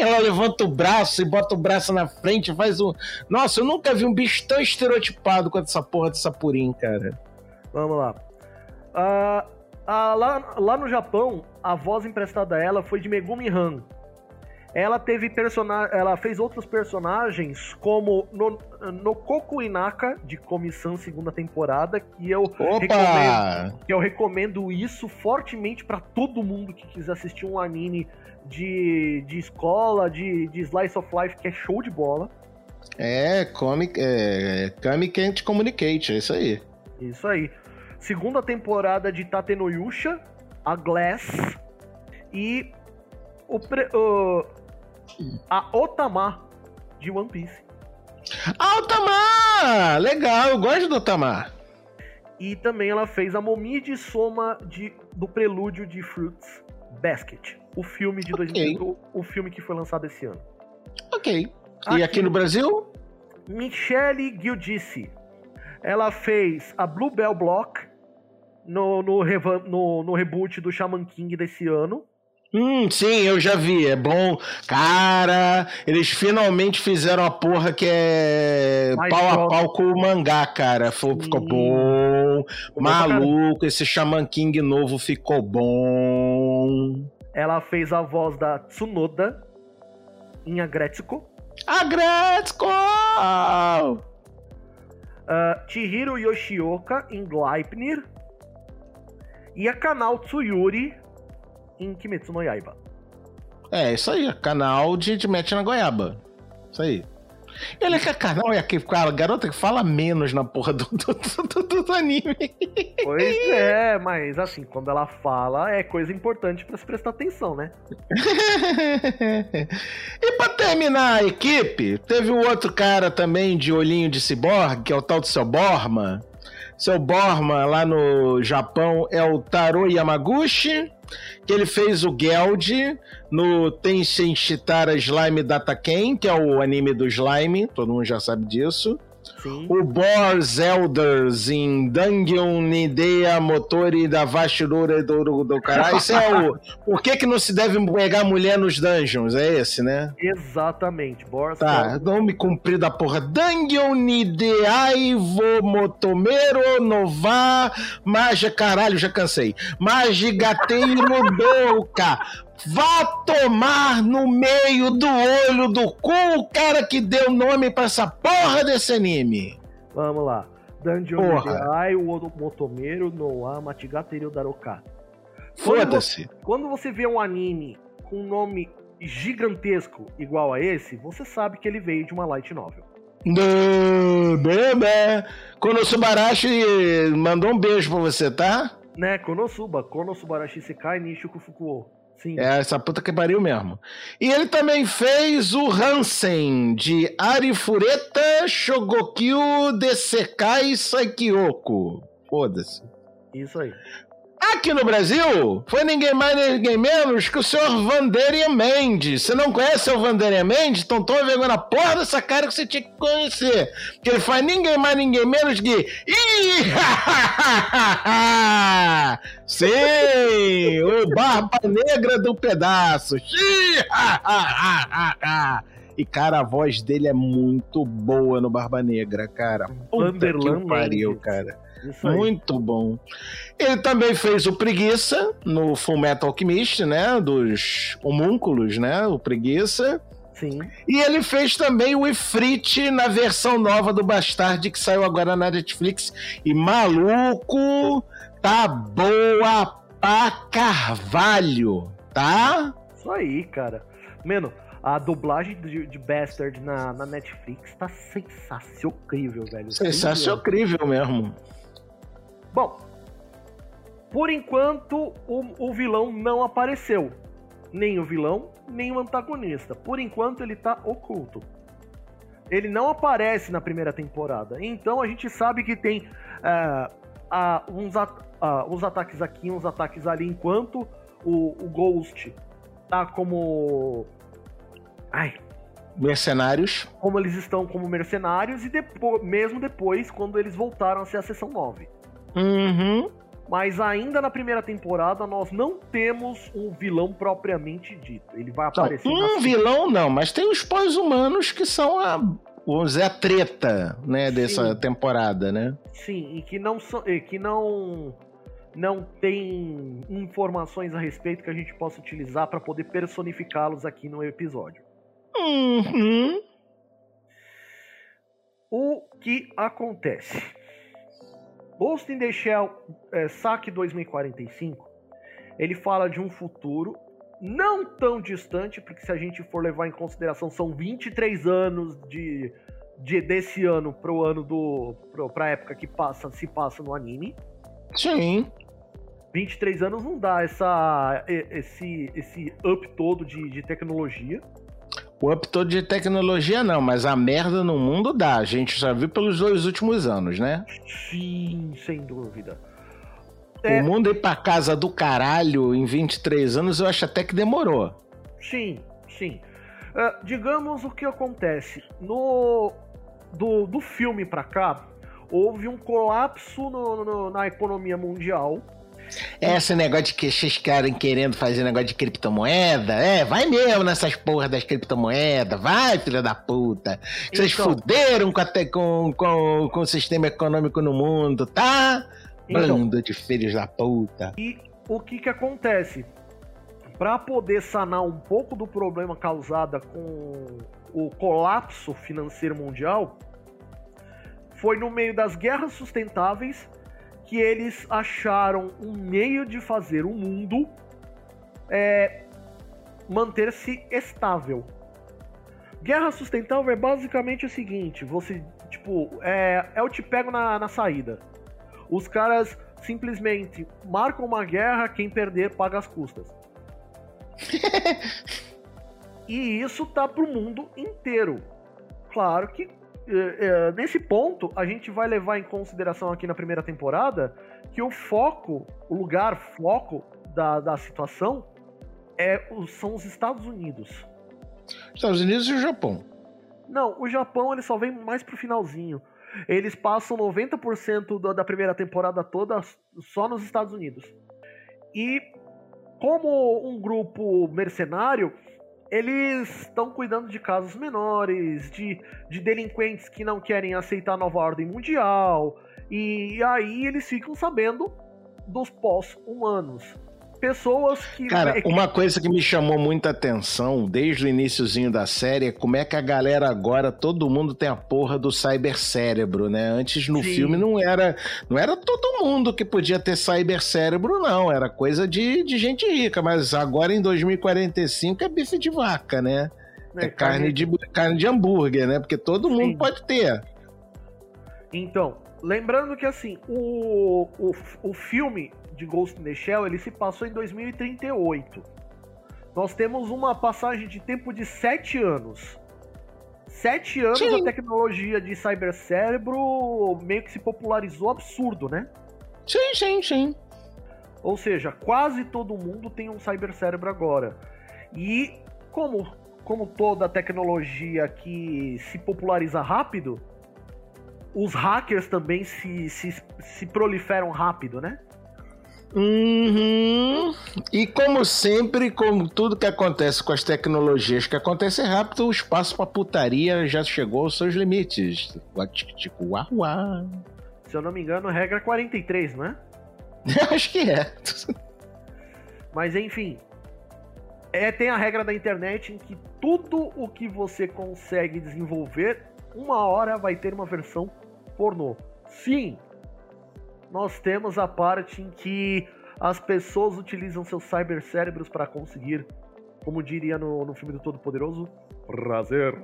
Ela levanta o braço e bota o braço na frente, faz um. Nossa, eu nunca vi um bicho tão estereotipado quanto essa porra dessa Purim, cara. Vamos lá. Ah, ah, lá, lá no Japão, a voz emprestada a ela foi de Megumi Han. Ela teve personagem, ela fez outros personagens como no, no Koku Inaka de Comissão segunda temporada, que eu recomendo, Opa! que eu recomendo isso fortemente pra todo mundo que quiser assistir um anime de, de escola, de, de slice of life que é show de bola. É, comic, é, Kami Can't Communicate, é isso aí. Isso aí. Segunda temporada de Tatenoyusha, a Glass e o pre- o- a Otama de One Piece. Ah, o Tamar! Legal, eu gosto do Tamar. E também ela fez a Momiji Soma de, do prelúdio de Fruits Basket, o filme de Ok. 2000, o, o filme que foi lançado esse ano. Ok. E aqui no Brasil? Michelle Giudice. Ela fez a Bluebell Block no, no, no, no reboot do Shaman King desse ano. Hum, sim, eu já vi. É bom. Cara, eles finalmente fizeram a porra que é Mais pau a pau com o mangá, cara. Ficou bom. Ficou bom pra Maluco, esse Shaman King novo ficou bom. Ela fez a voz da Tsunoda em Agretsuko. A Gretzko! Uh, Chihiro Yoshioka em Gleipnir. E a Kanal Tsuyuri em Kimetsu no Yaiba. É, isso aí, canal de, de mete na goiaba. Isso aí. Ele é que é canal é aquela garota que fala menos na porra do, do, do, do, anime. Pois é, mas assim, quando ela fala, é coisa importante pra se prestar atenção, né? e pra terminar a equipe, teve um outro cara também de olhinho de ciborgue, que é o tal do seu Borma. Seu Borma lá no Japão é o Taro Yamaguchi, que ele fez o Geld no Tenshin Shitara Slime Data Ken, que é o anime do slime, todo mundo já sabe disso. Sim. O Boars Elders em Dungeon Nidea Motori da Vashirura do, do caralho. Isso é o. Por que, que não se deve pegar mulher nos dungeons? É esse, né? Exatamente. Boris Tá, nome comprido da porra. Dungeon Nideaivo Motomero Nova Magia. Caralho, já cansei. Magigateiro Douka. Vá tomar no meio do olho do cu o cara que deu nome pra essa porra desse anime. Vamos lá. Dungeon o Motomero no Matigateru Daroka. Quando Foda-se. Quando você vê um anime com um nome gigantesco igual a esse, você sabe que ele veio de uma light novel. Bebê. Konosubarashi mandou um beijo pra você, tá? Né? Konosuba, Konosubarashi Sekai Nishuku Fukuo. Sim. É essa puta que pariu mesmo. E ele também fez o Hansen de Arifureta Shogokyu Desekai Saikyoku. Foda-se. Isso aí. Aqui no Brasil, foi ninguém mais ninguém menos que o senhor Vanderian Mendes. Você não conhece o Vanderian Mendes? Então toma vergonha na porra dessa cara que você tinha que conhecer. Que ele faz ninguém mais ninguém menos que... Sim, o Barba Negra do Pedaço. E, cara, a voz dele é muito boa no Barba Negra, cara. Puta que Vanderlan pariu, Mendes. cara. Muito bom. Ele também fez o Preguiça no Full Metal Alchemist, né? Dos homúnculos, né? O Preguiça. Sim. E ele fez também o Ifrit na versão nova do Bastard, que saiu agora na Netflix. E maluco, tá boa pra carvalho, tá? Isso aí, cara. Mano, a dublagem de, de Bastard na, na Netflix tá sensacional, velho. Sensacional mesmo. Bom, por enquanto o, o vilão não apareceu. Nem o vilão, nem o antagonista. Por enquanto ele tá oculto. Ele não aparece na primeira temporada. Então a gente sabe que tem é, ah, uns, at- ah, uns ataques aqui, uns ataques ali, enquanto o, o Ghost tá como. Ai, Mercenários. como eles estão como mercenários, e depois, mesmo depois, quando eles voltaram a ser a seção 9. Uhum. Mas ainda na primeira temporada nós não temos um vilão propriamente dito. Ele vai Não, aparecer um na vilão não, mas tem os pós-humanos que são a, vamos dizer, a treta, né, dessa Sim. temporada, né? Sim, e que não são, e que não não tem informações a respeito que a gente possa utilizar para poder personificá-los aqui no episódio. Uhum. O que acontece? Ghost in the Shell é, Saque 2045, ele fala de um futuro não tão distante, porque se a gente for levar em consideração, são 23 anos de, de desse ano pro ano do. Pro, pra época que passa, se passa no anime. Sim. 23 anos não dá essa, esse, esse up todo de, de tecnologia. O up todo de tecnologia não, mas a merda no mundo dá. A gente já viu pelos dois últimos anos, né? Sim, sem dúvida. É. O mundo ir pra casa do caralho em 23 anos, eu acho até que demorou. Sim, sim. Ah, digamos o que acontece. No do, do filme pra cá, houve um colapso no- no- na economia mundial. Esse negócio de que esses caras querendo fazer negócio de criptomoeda, é, vai mesmo nessas porras das criptomoedas, vai, filha da puta. Vocês Então. fuderam com, a te- com, com, com o sistema econômico no mundo, tá? Então, Bando de filhos da puta. o que que acontece? Para poder sanar um pouco do problema causado com o colapso financeiro mundial, foi no meio das guerras sustentáveis que eles acharam um meio de fazer o mundo é, manter-se estável. Guerra sustentável é basicamente o seguinte: você, tipo, é, é o te pego na, na saída. Os caras simplesmente marcam uma guerra, quem perder paga as custas. e isso tá pro mundo inteiro. Claro que é, é, nesse ponto a gente vai levar em consideração aqui na primeira temporada que o foco, o lugar foco da, da situação é, são os Estados Unidos. Estados Unidos e o Japão. Não, o Japão ele só vem mais pro finalzinho. Eles passam 90% da primeira temporada toda só nos Estados Unidos. E como um grupo mercenário, eles estão cuidando de casos menores, de, de delinquentes que não querem aceitar a nova ordem mundial. E aí eles ficam sabendo dos pós-humanos pessoas que. Cara, uma coisa que me chamou muita atenção desde o iníciozinho da série é como é que a galera agora, todo mundo tem a porra do cybercérebro, né? Antes no Sim. filme não era não era todo mundo que podia ter cybercérebro, não. Era coisa de, de gente rica, mas agora em 2045 é bife de vaca, né? É, é carne, de, carne de hambúrguer, né? Porque todo Sim. mundo pode ter. Então, lembrando que assim, o, o, o filme de Ghost in the Shell ele se passou em 2038. Nós temos uma passagem de tempo de 7 anos. Sete anos sim. a tecnologia de cybercérebro meio que se popularizou absurdo, né? Sim, sim, sim. Ou seja, quase todo mundo tem um cybercérebro agora. E como, como toda tecnologia que se populariza rápido, os hackers também se, se, se proliferam rápido, né? Uhum. E como sempre, como tudo que acontece com as tecnologias que acontece rápido, o espaço para putaria já chegou aos seus limites. Tipo, uau, uau. Se eu não me engano, regra 43, não é? Acho que é. Mas enfim, é, tem a regra da internet em que tudo o que você consegue desenvolver, uma hora vai ter uma versão pornô. Sim, nós temos a parte em que as pessoas utilizam seus cybercérebros para conseguir, como diria no, no filme do Todo-Poderoso, prazer.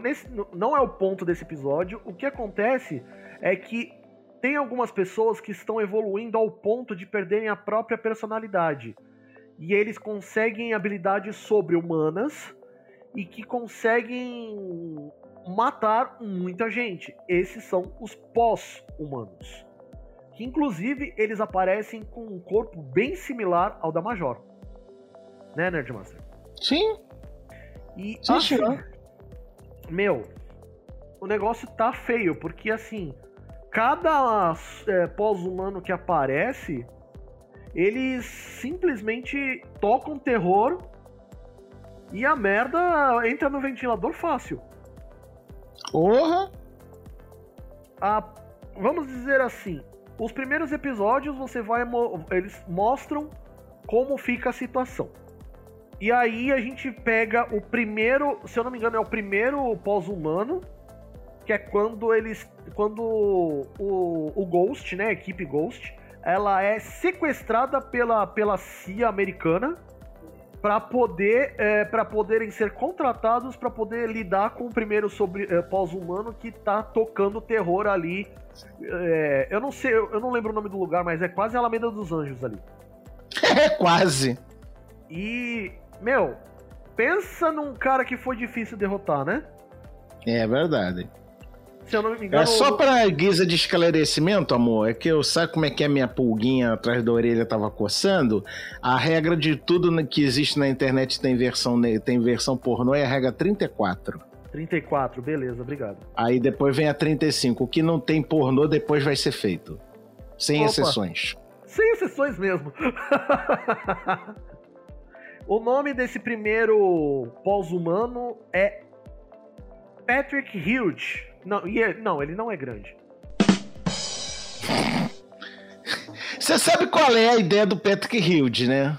nesse, não é o ponto desse episódio. O que acontece é que tem algumas pessoas que estão evoluindo ao ponto de perderem a própria personalidade. E eles conseguem habilidades sobre-humanas e que conseguem matar muita gente. Esses são os pós-humanos que inclusive eles aparecem com um corpo bem similar ao da Major. Né, Nerdmaster? Sim. E Sim, assim, meu, o negócio tá feio, porque assim, cada é, pós-humano que aparece, eles simplesmente tocam terror e a merda entra no ventilador fácil. Porra! A, vamos dizer assim, os primeiros episódios você vai eles mostram como fica a situação. E aí a gente pega o primeiro, se eu não me engano, é o primeiro pós-humano, que é quando eles quando o, o Ghost, né, a equipe Ghost, ela é sequestrada pela pela CIA americana para poder é, para poderem ser contratados para poder lidar com o primeiro sobre é, pós-humano que tá tocando terror ali. É, eu não sei, eu não lembro o nome do lugar, mas é quase a Alameda dos Anjos ali. É quase. E meu, pensa num cara que foi difícil derrotar, né? É verdade. Se eu não me engano. É só pra guisa de esclarecimento, amor. É que eu sabe como é que a minha pulguinha atrás da orelha tava coçando? A regra de tudo que existe na internet tem versão, tem versão pornô é a regra 34. 34, beleza, obrigado. Aí depois vem a 35. O que não tem pornô depois vai ser feito. Sem Opa. exceções. Sem exceções mesmo. o nome desse primeiro pós-humano é Patrick Hughes. Não, é, não, ele não é grande. Você sabe qual é a ideia do Patrick Hughes, né?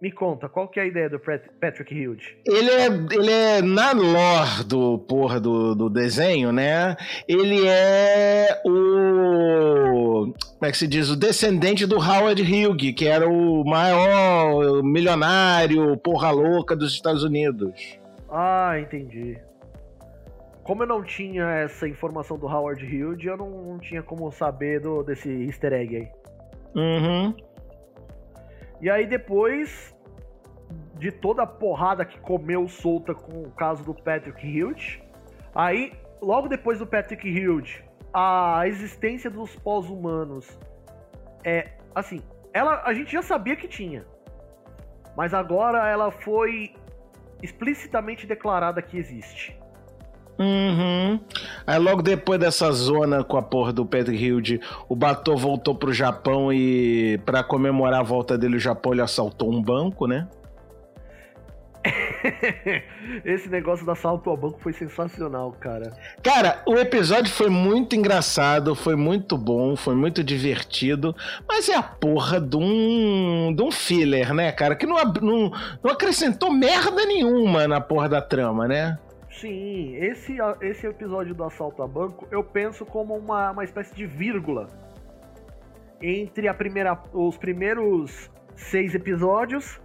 Me conta, qual que é a ideia do Patrick Hughes? Ele é, ele é na lore do porra do, do desenho, né? Ele é o como é que se diz, o descendente do Howard Hughes, que era o maior milionário, porra louca dos Estados Unidos. Ah, entendi. Como eu não tinha essa informação do Howard Hughes, eu não, não tinha como saber do, desse easter egg aí. Uhum. E aí depois de toda a porrada que comeu solta com o caso do Patrick Hughes, aí logo depois do Patrick Hughes, a existência dos pós-humanos é assim, ela a gente já sabia que tinha. Mas agora ela foi explicitamente declarada que existe. Uhum. Aí logo depois dessa zona com a porra do Patrick Hilde, o Batou voltou pro Japão e para comemorar a volta dele o Japão ele assaltou um banco, né? Esse negócio do assalto ao banco foi sensacional, cara. Cara, o episódio foi muito engraçado, foi muito bom, foi muito divertido, mas é a porra de um, de um filler, né, cara? Que não, não, não acrescentou merda nenhuma na porra da trama, né? Sim, esse, esse episódio do assalto a banco eu penso como uma, uma espécie de vírgula entre a primeira, os primeiros seis episódios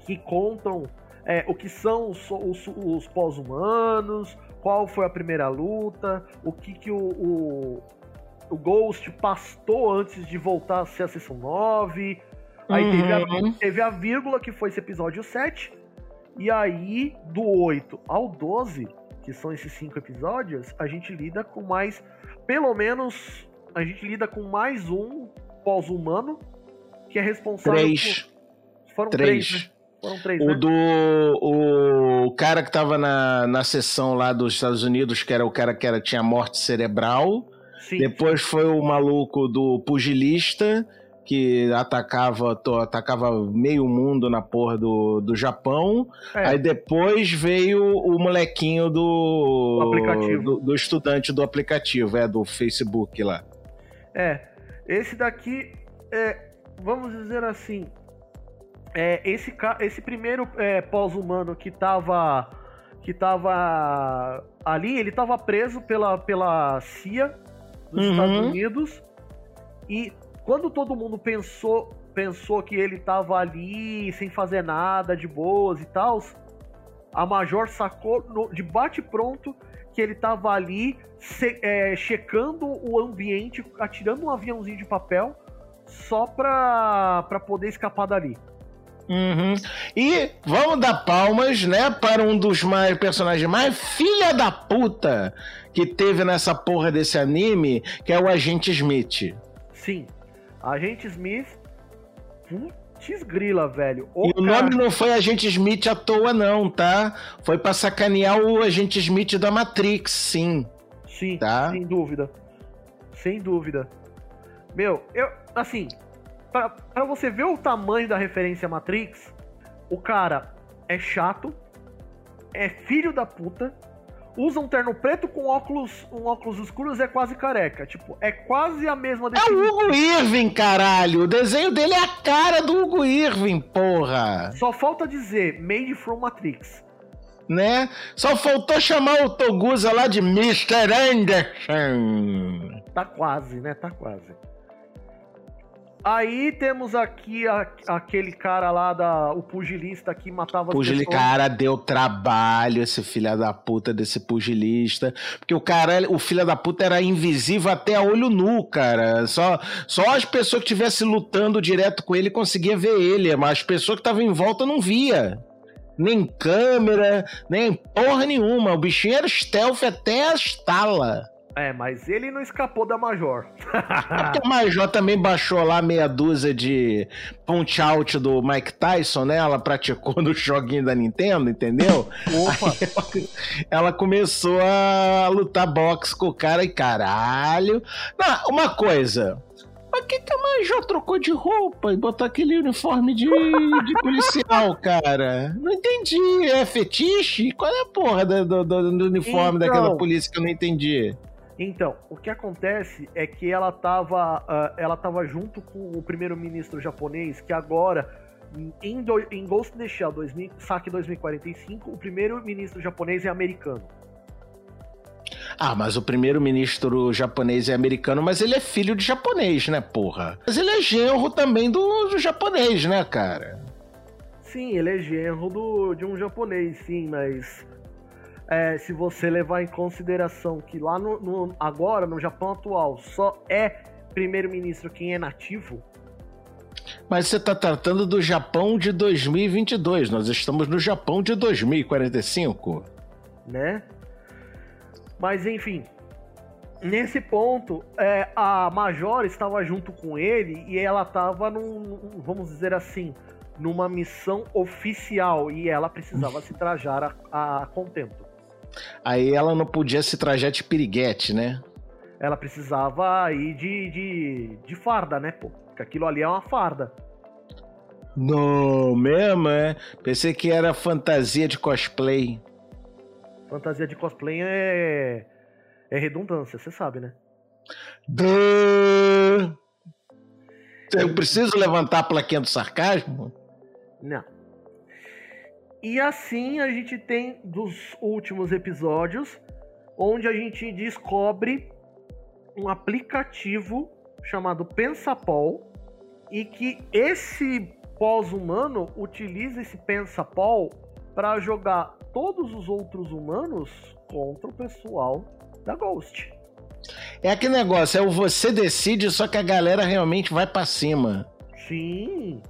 que contam é, o que são os, os, os pós-humanos, qual foi a primeira luta, o que, que o, o, o, Ghost pastou antes de voltar a ser a sessão 9. Aí uhum. teve, a, uhum. teve a vírgula, que foi esse episódio 7. E aí, do 8 ao 12, que são esses cinco episódios, a gente lida com mais. Pelo menos, a gente lida com mais um pós-humano que é responsável. Três. Por... Foram três. três né? Foram três, o né? do. O cara que tava na, na sessão lá dos Estados Unidos, que era o cara que era, tinha morte cerebral. Sim. Depois foi o maluco do pugilista que atacava, atacava meio mundo na porra do, do Japão. É. Aí depois veio o molequinho do, do, do, estudante do aplicativo, é, do Facebook lá. É, esse daqui, é, vamos dizer assim, é, esse, esse primeiro é, pós-humano que tava, que tava ali, ele tava preso pela, pela CIA dos uhum. Estados Unidos e quando todo mundo pensou pensou que ele tava ali sem fazer nada, de boas e tal, a Major sacou no, de bate pronto que ele tava ali se, é, checando o ambiente, atirando um aviãozinho de papel só pra, pra poder escapar dali. Uhum. E vamos dar palmas, né, para um dos mais personagens mais filha da puta que teve nessa porra desse anime, que é o Agente Smith. Sim, Agente Smith. Putz grila, velho. O e cara... o nome não foi Agente Smith à toa, não, tá? Foi pra sacanear o Agente Smith da Matrix, sim. Sim, tá? sem dúvida. Sem dúvida. Meu, eu. Assim, pra, pra você ver o tamanho da referência Matrix, o cara é chato, é filho da puta, usa um terno preto com óculos, um óculos escuros é quase careca. Tipo, é quase a mesma definição. É o Hugo Irving, caralho! O desenho dele é a cara do Hugo Irving, porra! Só falta dizer Made from Matrix. Né? Só faltou chamar o Togusa lá de Mr. Anderson. Tá quase, né? Tá quase. Aí temos aqui a, aquele cara lá, da, o pugilista que matava Pugilista, cara, deu trabalho esse filho da puta desse pugilista. Porque o cara, o filho da puta era invisível até a olho nu, cara. Só, só as pessoas que estivessem lutando direto com ele conseguiam ver ele, mas as pessoas que estavam em volta não via. Nem câmera, nem porra nenhuma. O bichinho era stealth até a estala. É, mas ele não escapou da Major. Porque a Major também baixou lá meia dúzia de punch out do Mike Tyson, né? Ela praticou no joguinho da Nintendo, entendeu? Opa! Aí ela começou a lutar boxe com o cara e caralho. Não, uma coisa. Mas que, que a Major trocou de roupa e botou aquele uniforme de, de policial, cara? Não entendi. É fetiche? Qual é a porra do, do, do uniforme então... daquela polícia que eu não entendi? Então, o que acontece é que ela estava uh, ela tava junto com o primeiro-ministro japonês, que agora, em, do, em Ghost in the Shell 2000, Saque 2045, o primeiro-ministro japonês é americano. Ah, mas o primeiro-ministro japonês é americano, mas ele é filho de japonês, né, porra? Mas ele é genro também do, do japonês, né, cara? Sim, ele é genro do, de um japonês, sim, mas é, se você levar em consideração que lá no, no agora, no Japão atual, só é primeiro-ministro quem é nativo. Mas você está tratando do Japão de 2022, nós estamos no Japão de 2045. Né? Mas enfim, nesse ponto, é, a Major estava junto com ele e ela estava num, vamos dizer assim, numa missão oficial e ela precisava se trajar a, a contento. Aí ela não podia se trajar de piriguete, né? Ela precisava ir de, de, de farda, né, pô? Porque aquilo ali é uma farda. Não, mesmo, é? Pensei que era fantasia de cosplay. Fantasia de cosplay é. É redundância, você sabe, né? Duh. Eu preciso levantar a plaquinha do sarcasmo? Não. E assim a gente tem dos últimos episódios, onde a gente descobre um aplicativo chamado Pensapol e que esse pós-humano utiliza esse Pensapol para jogar todos os outros humanos contra o pessoal da Ghost. É aquele negócio, é o você decide, só que a galera realmente vai para cima. Sim.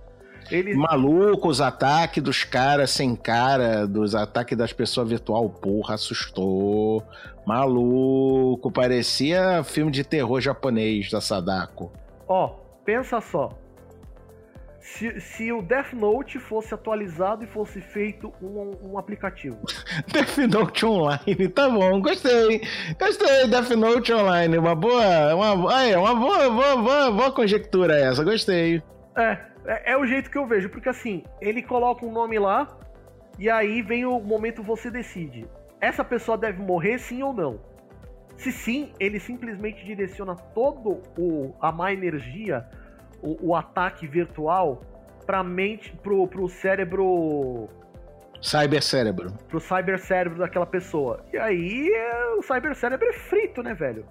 Ele... Maluco, os ataques dos caras sem cara, dos ataques das pessoas virtual, porra, assustou. Maluco, parecia filme de terror japonês da Sadako. Ó, pensa só. Se, se, o Death Note fosse atualizado e fosse feito um, um aplicativo. Death Note Online, tá bom, gostei. Gostei, Death Note Online, uma boa, uma, aí, uma boa, boa, boa, boa conjectura essa, gostei. É, é, é, o jeito que eu vejo, porque assim, ele coloca um nome lá e aí vem o momento você decide. Essa pessoa deve morrer sim ou não? Se sim, ele simplesmente direciona todo o a má energia o, o ataque virtual pra mente, pro, pro cérebro. Cybercérebro. Pro cybercérebro daquela pessoa. E aí o cybercérebro é frito, né, velho?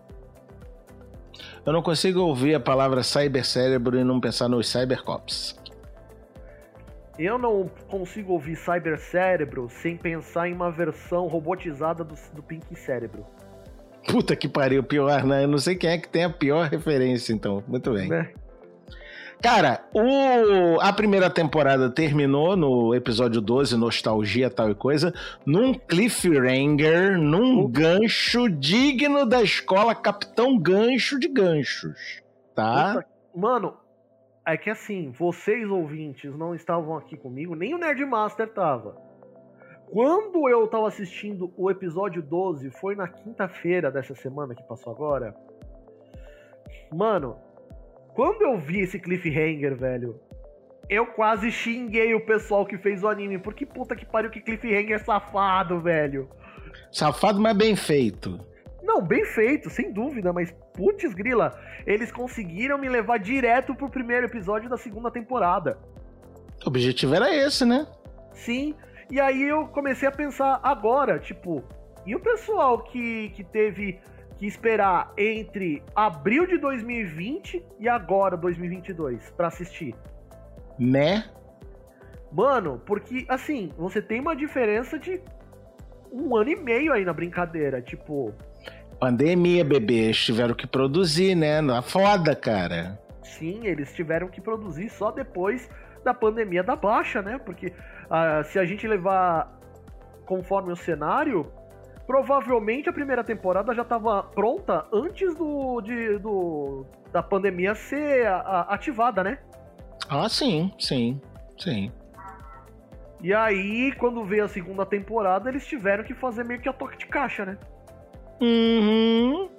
Eu não consigo ouvir a palavra cybercérebro e não pensar nos cybercops. Eu não consigo ouvir cybercérebro sem pensar em uma versão robotizada do, do Pink Cérebro. Puta que pariu, pior, né? Eu não sei quem é que tem a pior referência, então. Muito bem. Né? Cara, o, a primeira temporada terminou no episódio 12, Nostalgia tal e coisa, num cliffhanger, num gancho digno da escola Capitão Gancho de Ganchos, tá? Mano, é que assim, vocês ouvintes não estavam aqui comigo, nem o Nerdmaster tava. Quando eu tava assistindo o episódio 12, foi na quinta-feira dessa semana que passou agora. Mano, quando eu vi esse cliffhanger, velho, eu quase xinguei o pessoal que fez o anime. Porque puta que pariu, que cliffhanger safado, velho. Safado, mas bem feito. Não, bem feito, sem dúvida, mas putz grila, eles conseguiram me levar direto pro primeiro episódio da segunda temporada. O objetivo era esse, né? Sim, e aí eu comecei a pensar agora, tipo, e o pessoal que, que teve que esperar entre abril de 2020 e agora 2022 para assistir. Né? Mano, porque assim, você tem uma diferença de um ano e meio aí na brincadeira, tipo. Pandemia, bebês tiveram que produzir, né? Na foda, cara. Sim, eles tiveram que produzir só depois da pandemia da baixa, né? Porque uh, se a gente levar conforme o cenário, provavelmente a primeira temporada já estava pronta antes do, de, do da pandemia ser a, a, ativada, né? Ah, sim, sim, sim. E aí, quando veio a segunda temporada, eles tiveram que fazer meio que a toque de caixa, né? Uhum.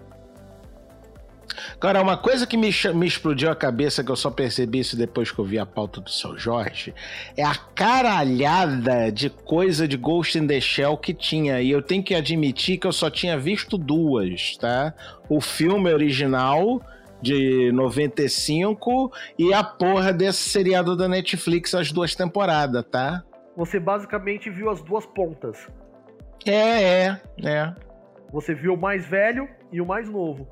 Cara, uma coisa que me, me explodiu a cabeça, que eu só percebi isso depois que eu vi a pauta do seu Jorge, é a caralhada de coisa de Ghost in the Shell que tinha. E eu tenho que admitir que eu só tinha visto duas, tá? O filme original de 95 e a porra desse seriado da Netflix, as duas temporadas, tá? Você basicamente viu as duas pontas. É, é, é. Você viu o mais velho e o mais novo.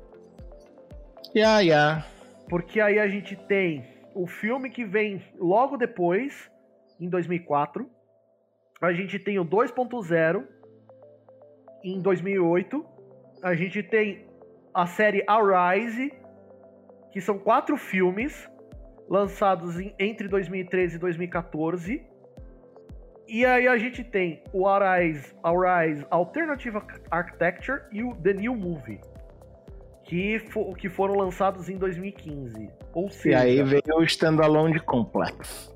Ya. Porque aí a gente tem o filme que vem logo depois, em 2004. A gente tem o 2.0 em 2008. A gente tem a série Arise, que são quatro filmes lançados em- entre 2013 e 2014. E aí a gente tem o Arise, Arise Alternative Architecture e o The New Movie, que, que foram lançados em 2015. Ou E seja, aí veio o standalone de Complex.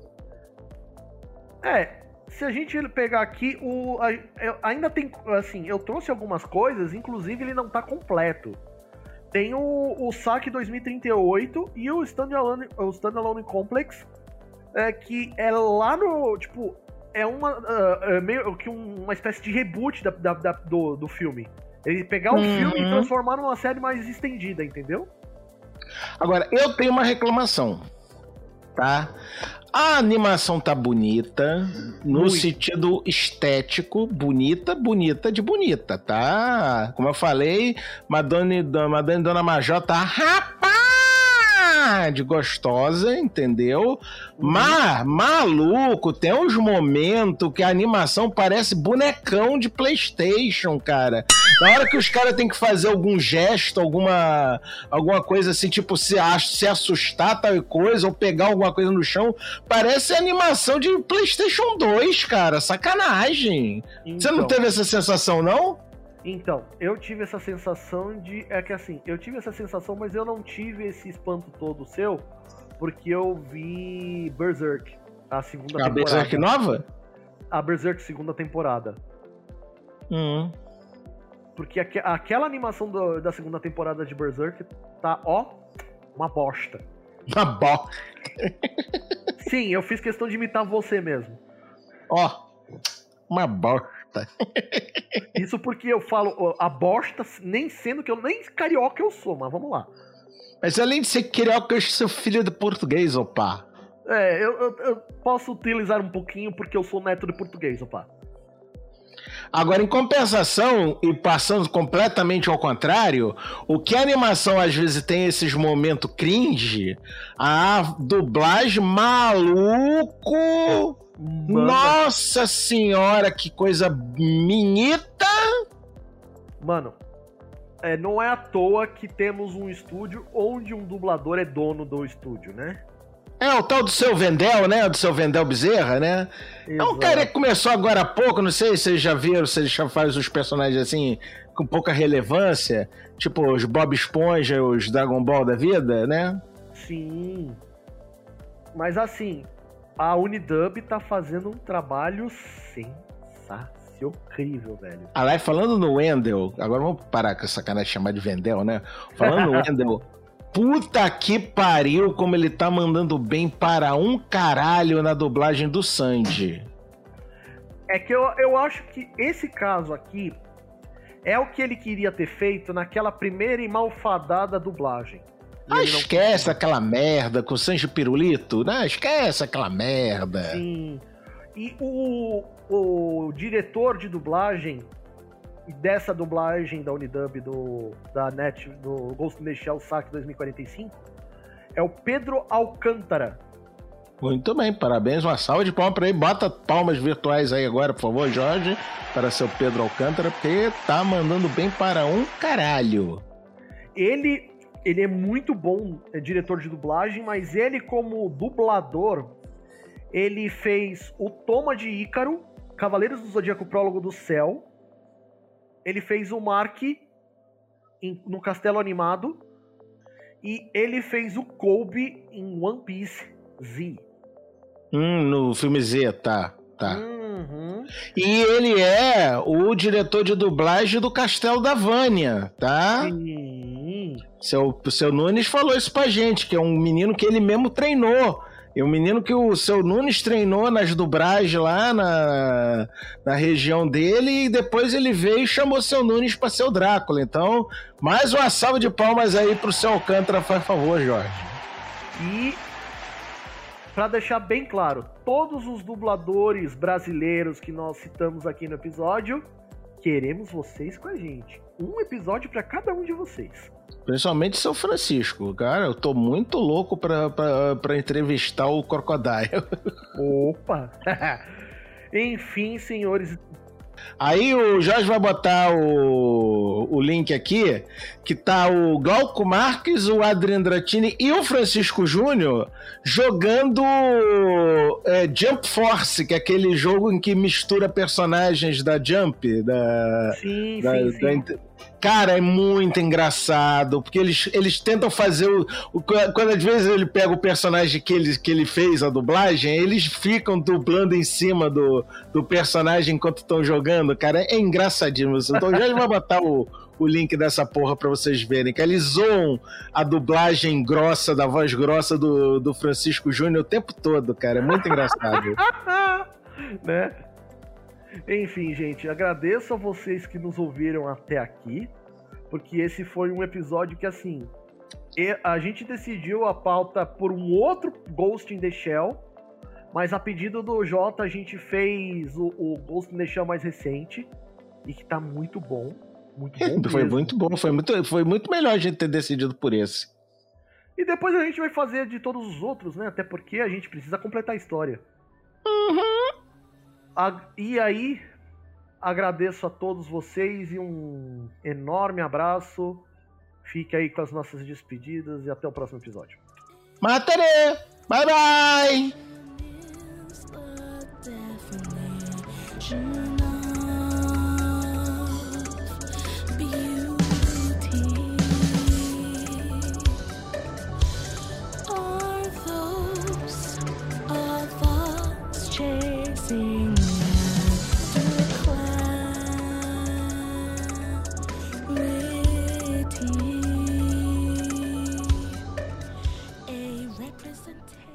É, se a gente pegar aqui, o, a- eu- ainda tem, assim, eu trouxe algumas coisas, inclusive ele não tá completo. Tem o, o SAC 2038 e o Standalone, o Standalone Complex, é, que é lá no, tipo, é uma, ah, é meio que um- uma espécie de reboot da, da- da- do, do filme. Ele pegar o Uhum. filme e transformar numa série mais estendida, entendeu? Agora, eu tenho uma reclamação, tá? A animação tá bonita, no Muito. sentido estético, bonita, bonita de bonita, tá? Como eu falei, Madonna, e Dona- Madonna e Dona Major tá rapaz de gostosa, entendeu? Mas, maluco, tem uns momentos que a animação parece bonecão de Playstation, cara. Na hora que os caras têm que fazer algum gesto, alguma, alguma coisa assim, tipo se, se assustar tal coisa, ou pegar alguma coisa no chão, parece animação de PlayStation 2, cara. Sacanagem. Você não Então- teve essa sensação, não? Então, eu tive essa sensação de. É que assim, eu tive essa sensação, mas eu não tive esse espanto todo seu, porque eu vi Berserk, a segunda A temporada. Berserk nova? A Berserk segunda temporada. Hum. Porque aque- aquela animação do- da segunda temporada de Berserk tá, ó, uma bosta. Uma bosta. Sim, eu fiz questão de imitar você mesmo. Ó. Uma bosta. Isso porque eu falo ó, a bosta, nem sendo que eu nem carioca eu sou, mas vamos lá. Mas além de ser carioca, eu sou filho de português, opa. É, eu, eu- eu posso utilizar um pouquinho porque eu sou neto de português, opa. Agora, em compensação, e passando completamente ao contrário, o que a animação às vezes tem esses momentos cringe, a dublagem maluco. Nossa senhora, que coisa minita! Mano, é, não é à toa que temos um estúdio onde um dublador é dono do estúdio, né? É o tal do seu Vendel, né? Do seu Vendel Bezerra, né? É um Exato. cara que começou agora há pouco, não sei se vocês já viram, se ele já faz os personagens assim, com pouca relevância, tipo os Bob Esponja, os Dragon Ball da vida, né? Sim. Mas assim, a Unidub tá fazendo um trabalho sensacional, velho. Aliás, falando no Wendel, agora vamos parar com essa sacanagem de chamar de Vendel, né? Falando no Wendel, puta que pariu como ele tá mandando bem para um caralho na dublagem do Sandy. É que eu, eu acho que esse caso aqui é o que ele queria ter feito naquela primeira e malfadada dublagem. E Ah, ele não esquece aquela merda com o Sanji Pirulito, né? Esquece aquela merda. Sim. E o, o diretor de dublagem e dessa dublagem da Unidub do da Net do Ghost in the Shell SAC 2045 é o Pedro Alcântara. Muito bem, parabéns, uma salva de palmas pra ele. Bota palmas virtuais aí agora, por favor, Jorge, para seu Pedro Alcântara, porque tá mandando bem para um caralho. Ele ele é muito bom é, diretor de dublagem, mas ele como dublador ele fez o Toma de Ícaro, Cavaleiros do Zodíaco Prólogo do Céu. Ele fez o Mark em- no Castelo Animado. E ele fez o Kobe em One Piece Z. Hum, no filme Z, tá, tá. Uhum. E ele é o diretor de dublagem do Castelo da Vânia, tá? Sim. Seu, seu Nunes falou isso pra gente, que é um menino que ele mesmo treinou. É um menino que o seu Nunes treinou nas dublagens lá na, na região dele e depois ele veio e chamou seu Nunes pra ser o Drácula. Então, mais uma salva de palmas aí pro seu Alcântara, faz favor, Jorge. E Pra deixar bem claro, todos os dubladores brasileiros que nós citamos aqui no episódio, queremos vocês com a gente. Um episódio para cada um de vocês. Principalmente São Francisco. Cara, eu tô muito louco pra, pra, pra entrevistar o Crocodile. Opa! Enfim, senhores, Aí o Jorge vai botar o, o link aqui, que tá o Glauco Marques, o Adriano Dratini e o Francisco Júnior jogando é, Jump Force, que é aquele jogo em que mistura personagens da Jump, da, sim, da, sim, sim. da- Cara, é muito engraçado, porque eles, eles tentam fazer o, o- Quando às vezes ele pega o personagem que ele, que ele fez, a dublagem, eles ficam dublando em cima do, do personagem enquanto estão jogando, cara. É engraçadinho. Então já vai botar o, o link dessa porra pra vocês verem. Que eles zoam a dublagem grossa, da voz grossa do, do Francisco Júnior o tempo todo, cara. É muito engraçado. né? Enfim, gente, agradeço a vocês que nos ouviram até aqui, porque esse foi um episódio que, assim, a gente decidiu a pauta por um outro Ghost in the Shell, mas a pedido do Jota a gente fez o, o Ghost in the Shell mais recente, e que tá muito bom. Muito bom foi muito bom, foi muito, foi muito melhor a gente ter decidido por esse. E depois a gente vai fazer de todos os outros, né? Até porque a gente precisa completar a história. A- E aí, agradeço a todos vocês e um enorme abraço. Fique aí com as nossas despedidas e até o próximo episódio. Mataré! Bye bye!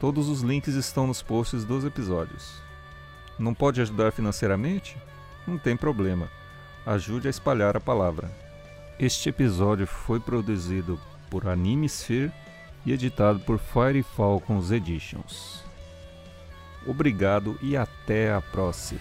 Todos os links estão nos posts dos episódios. Não pode ajudar financeiramente? Não tem problema. Ajude a espalhar a palavra. Este episódio foi produzido por Animesphere e editado por Fire Falcons Editions. Obrigado e até a próxima.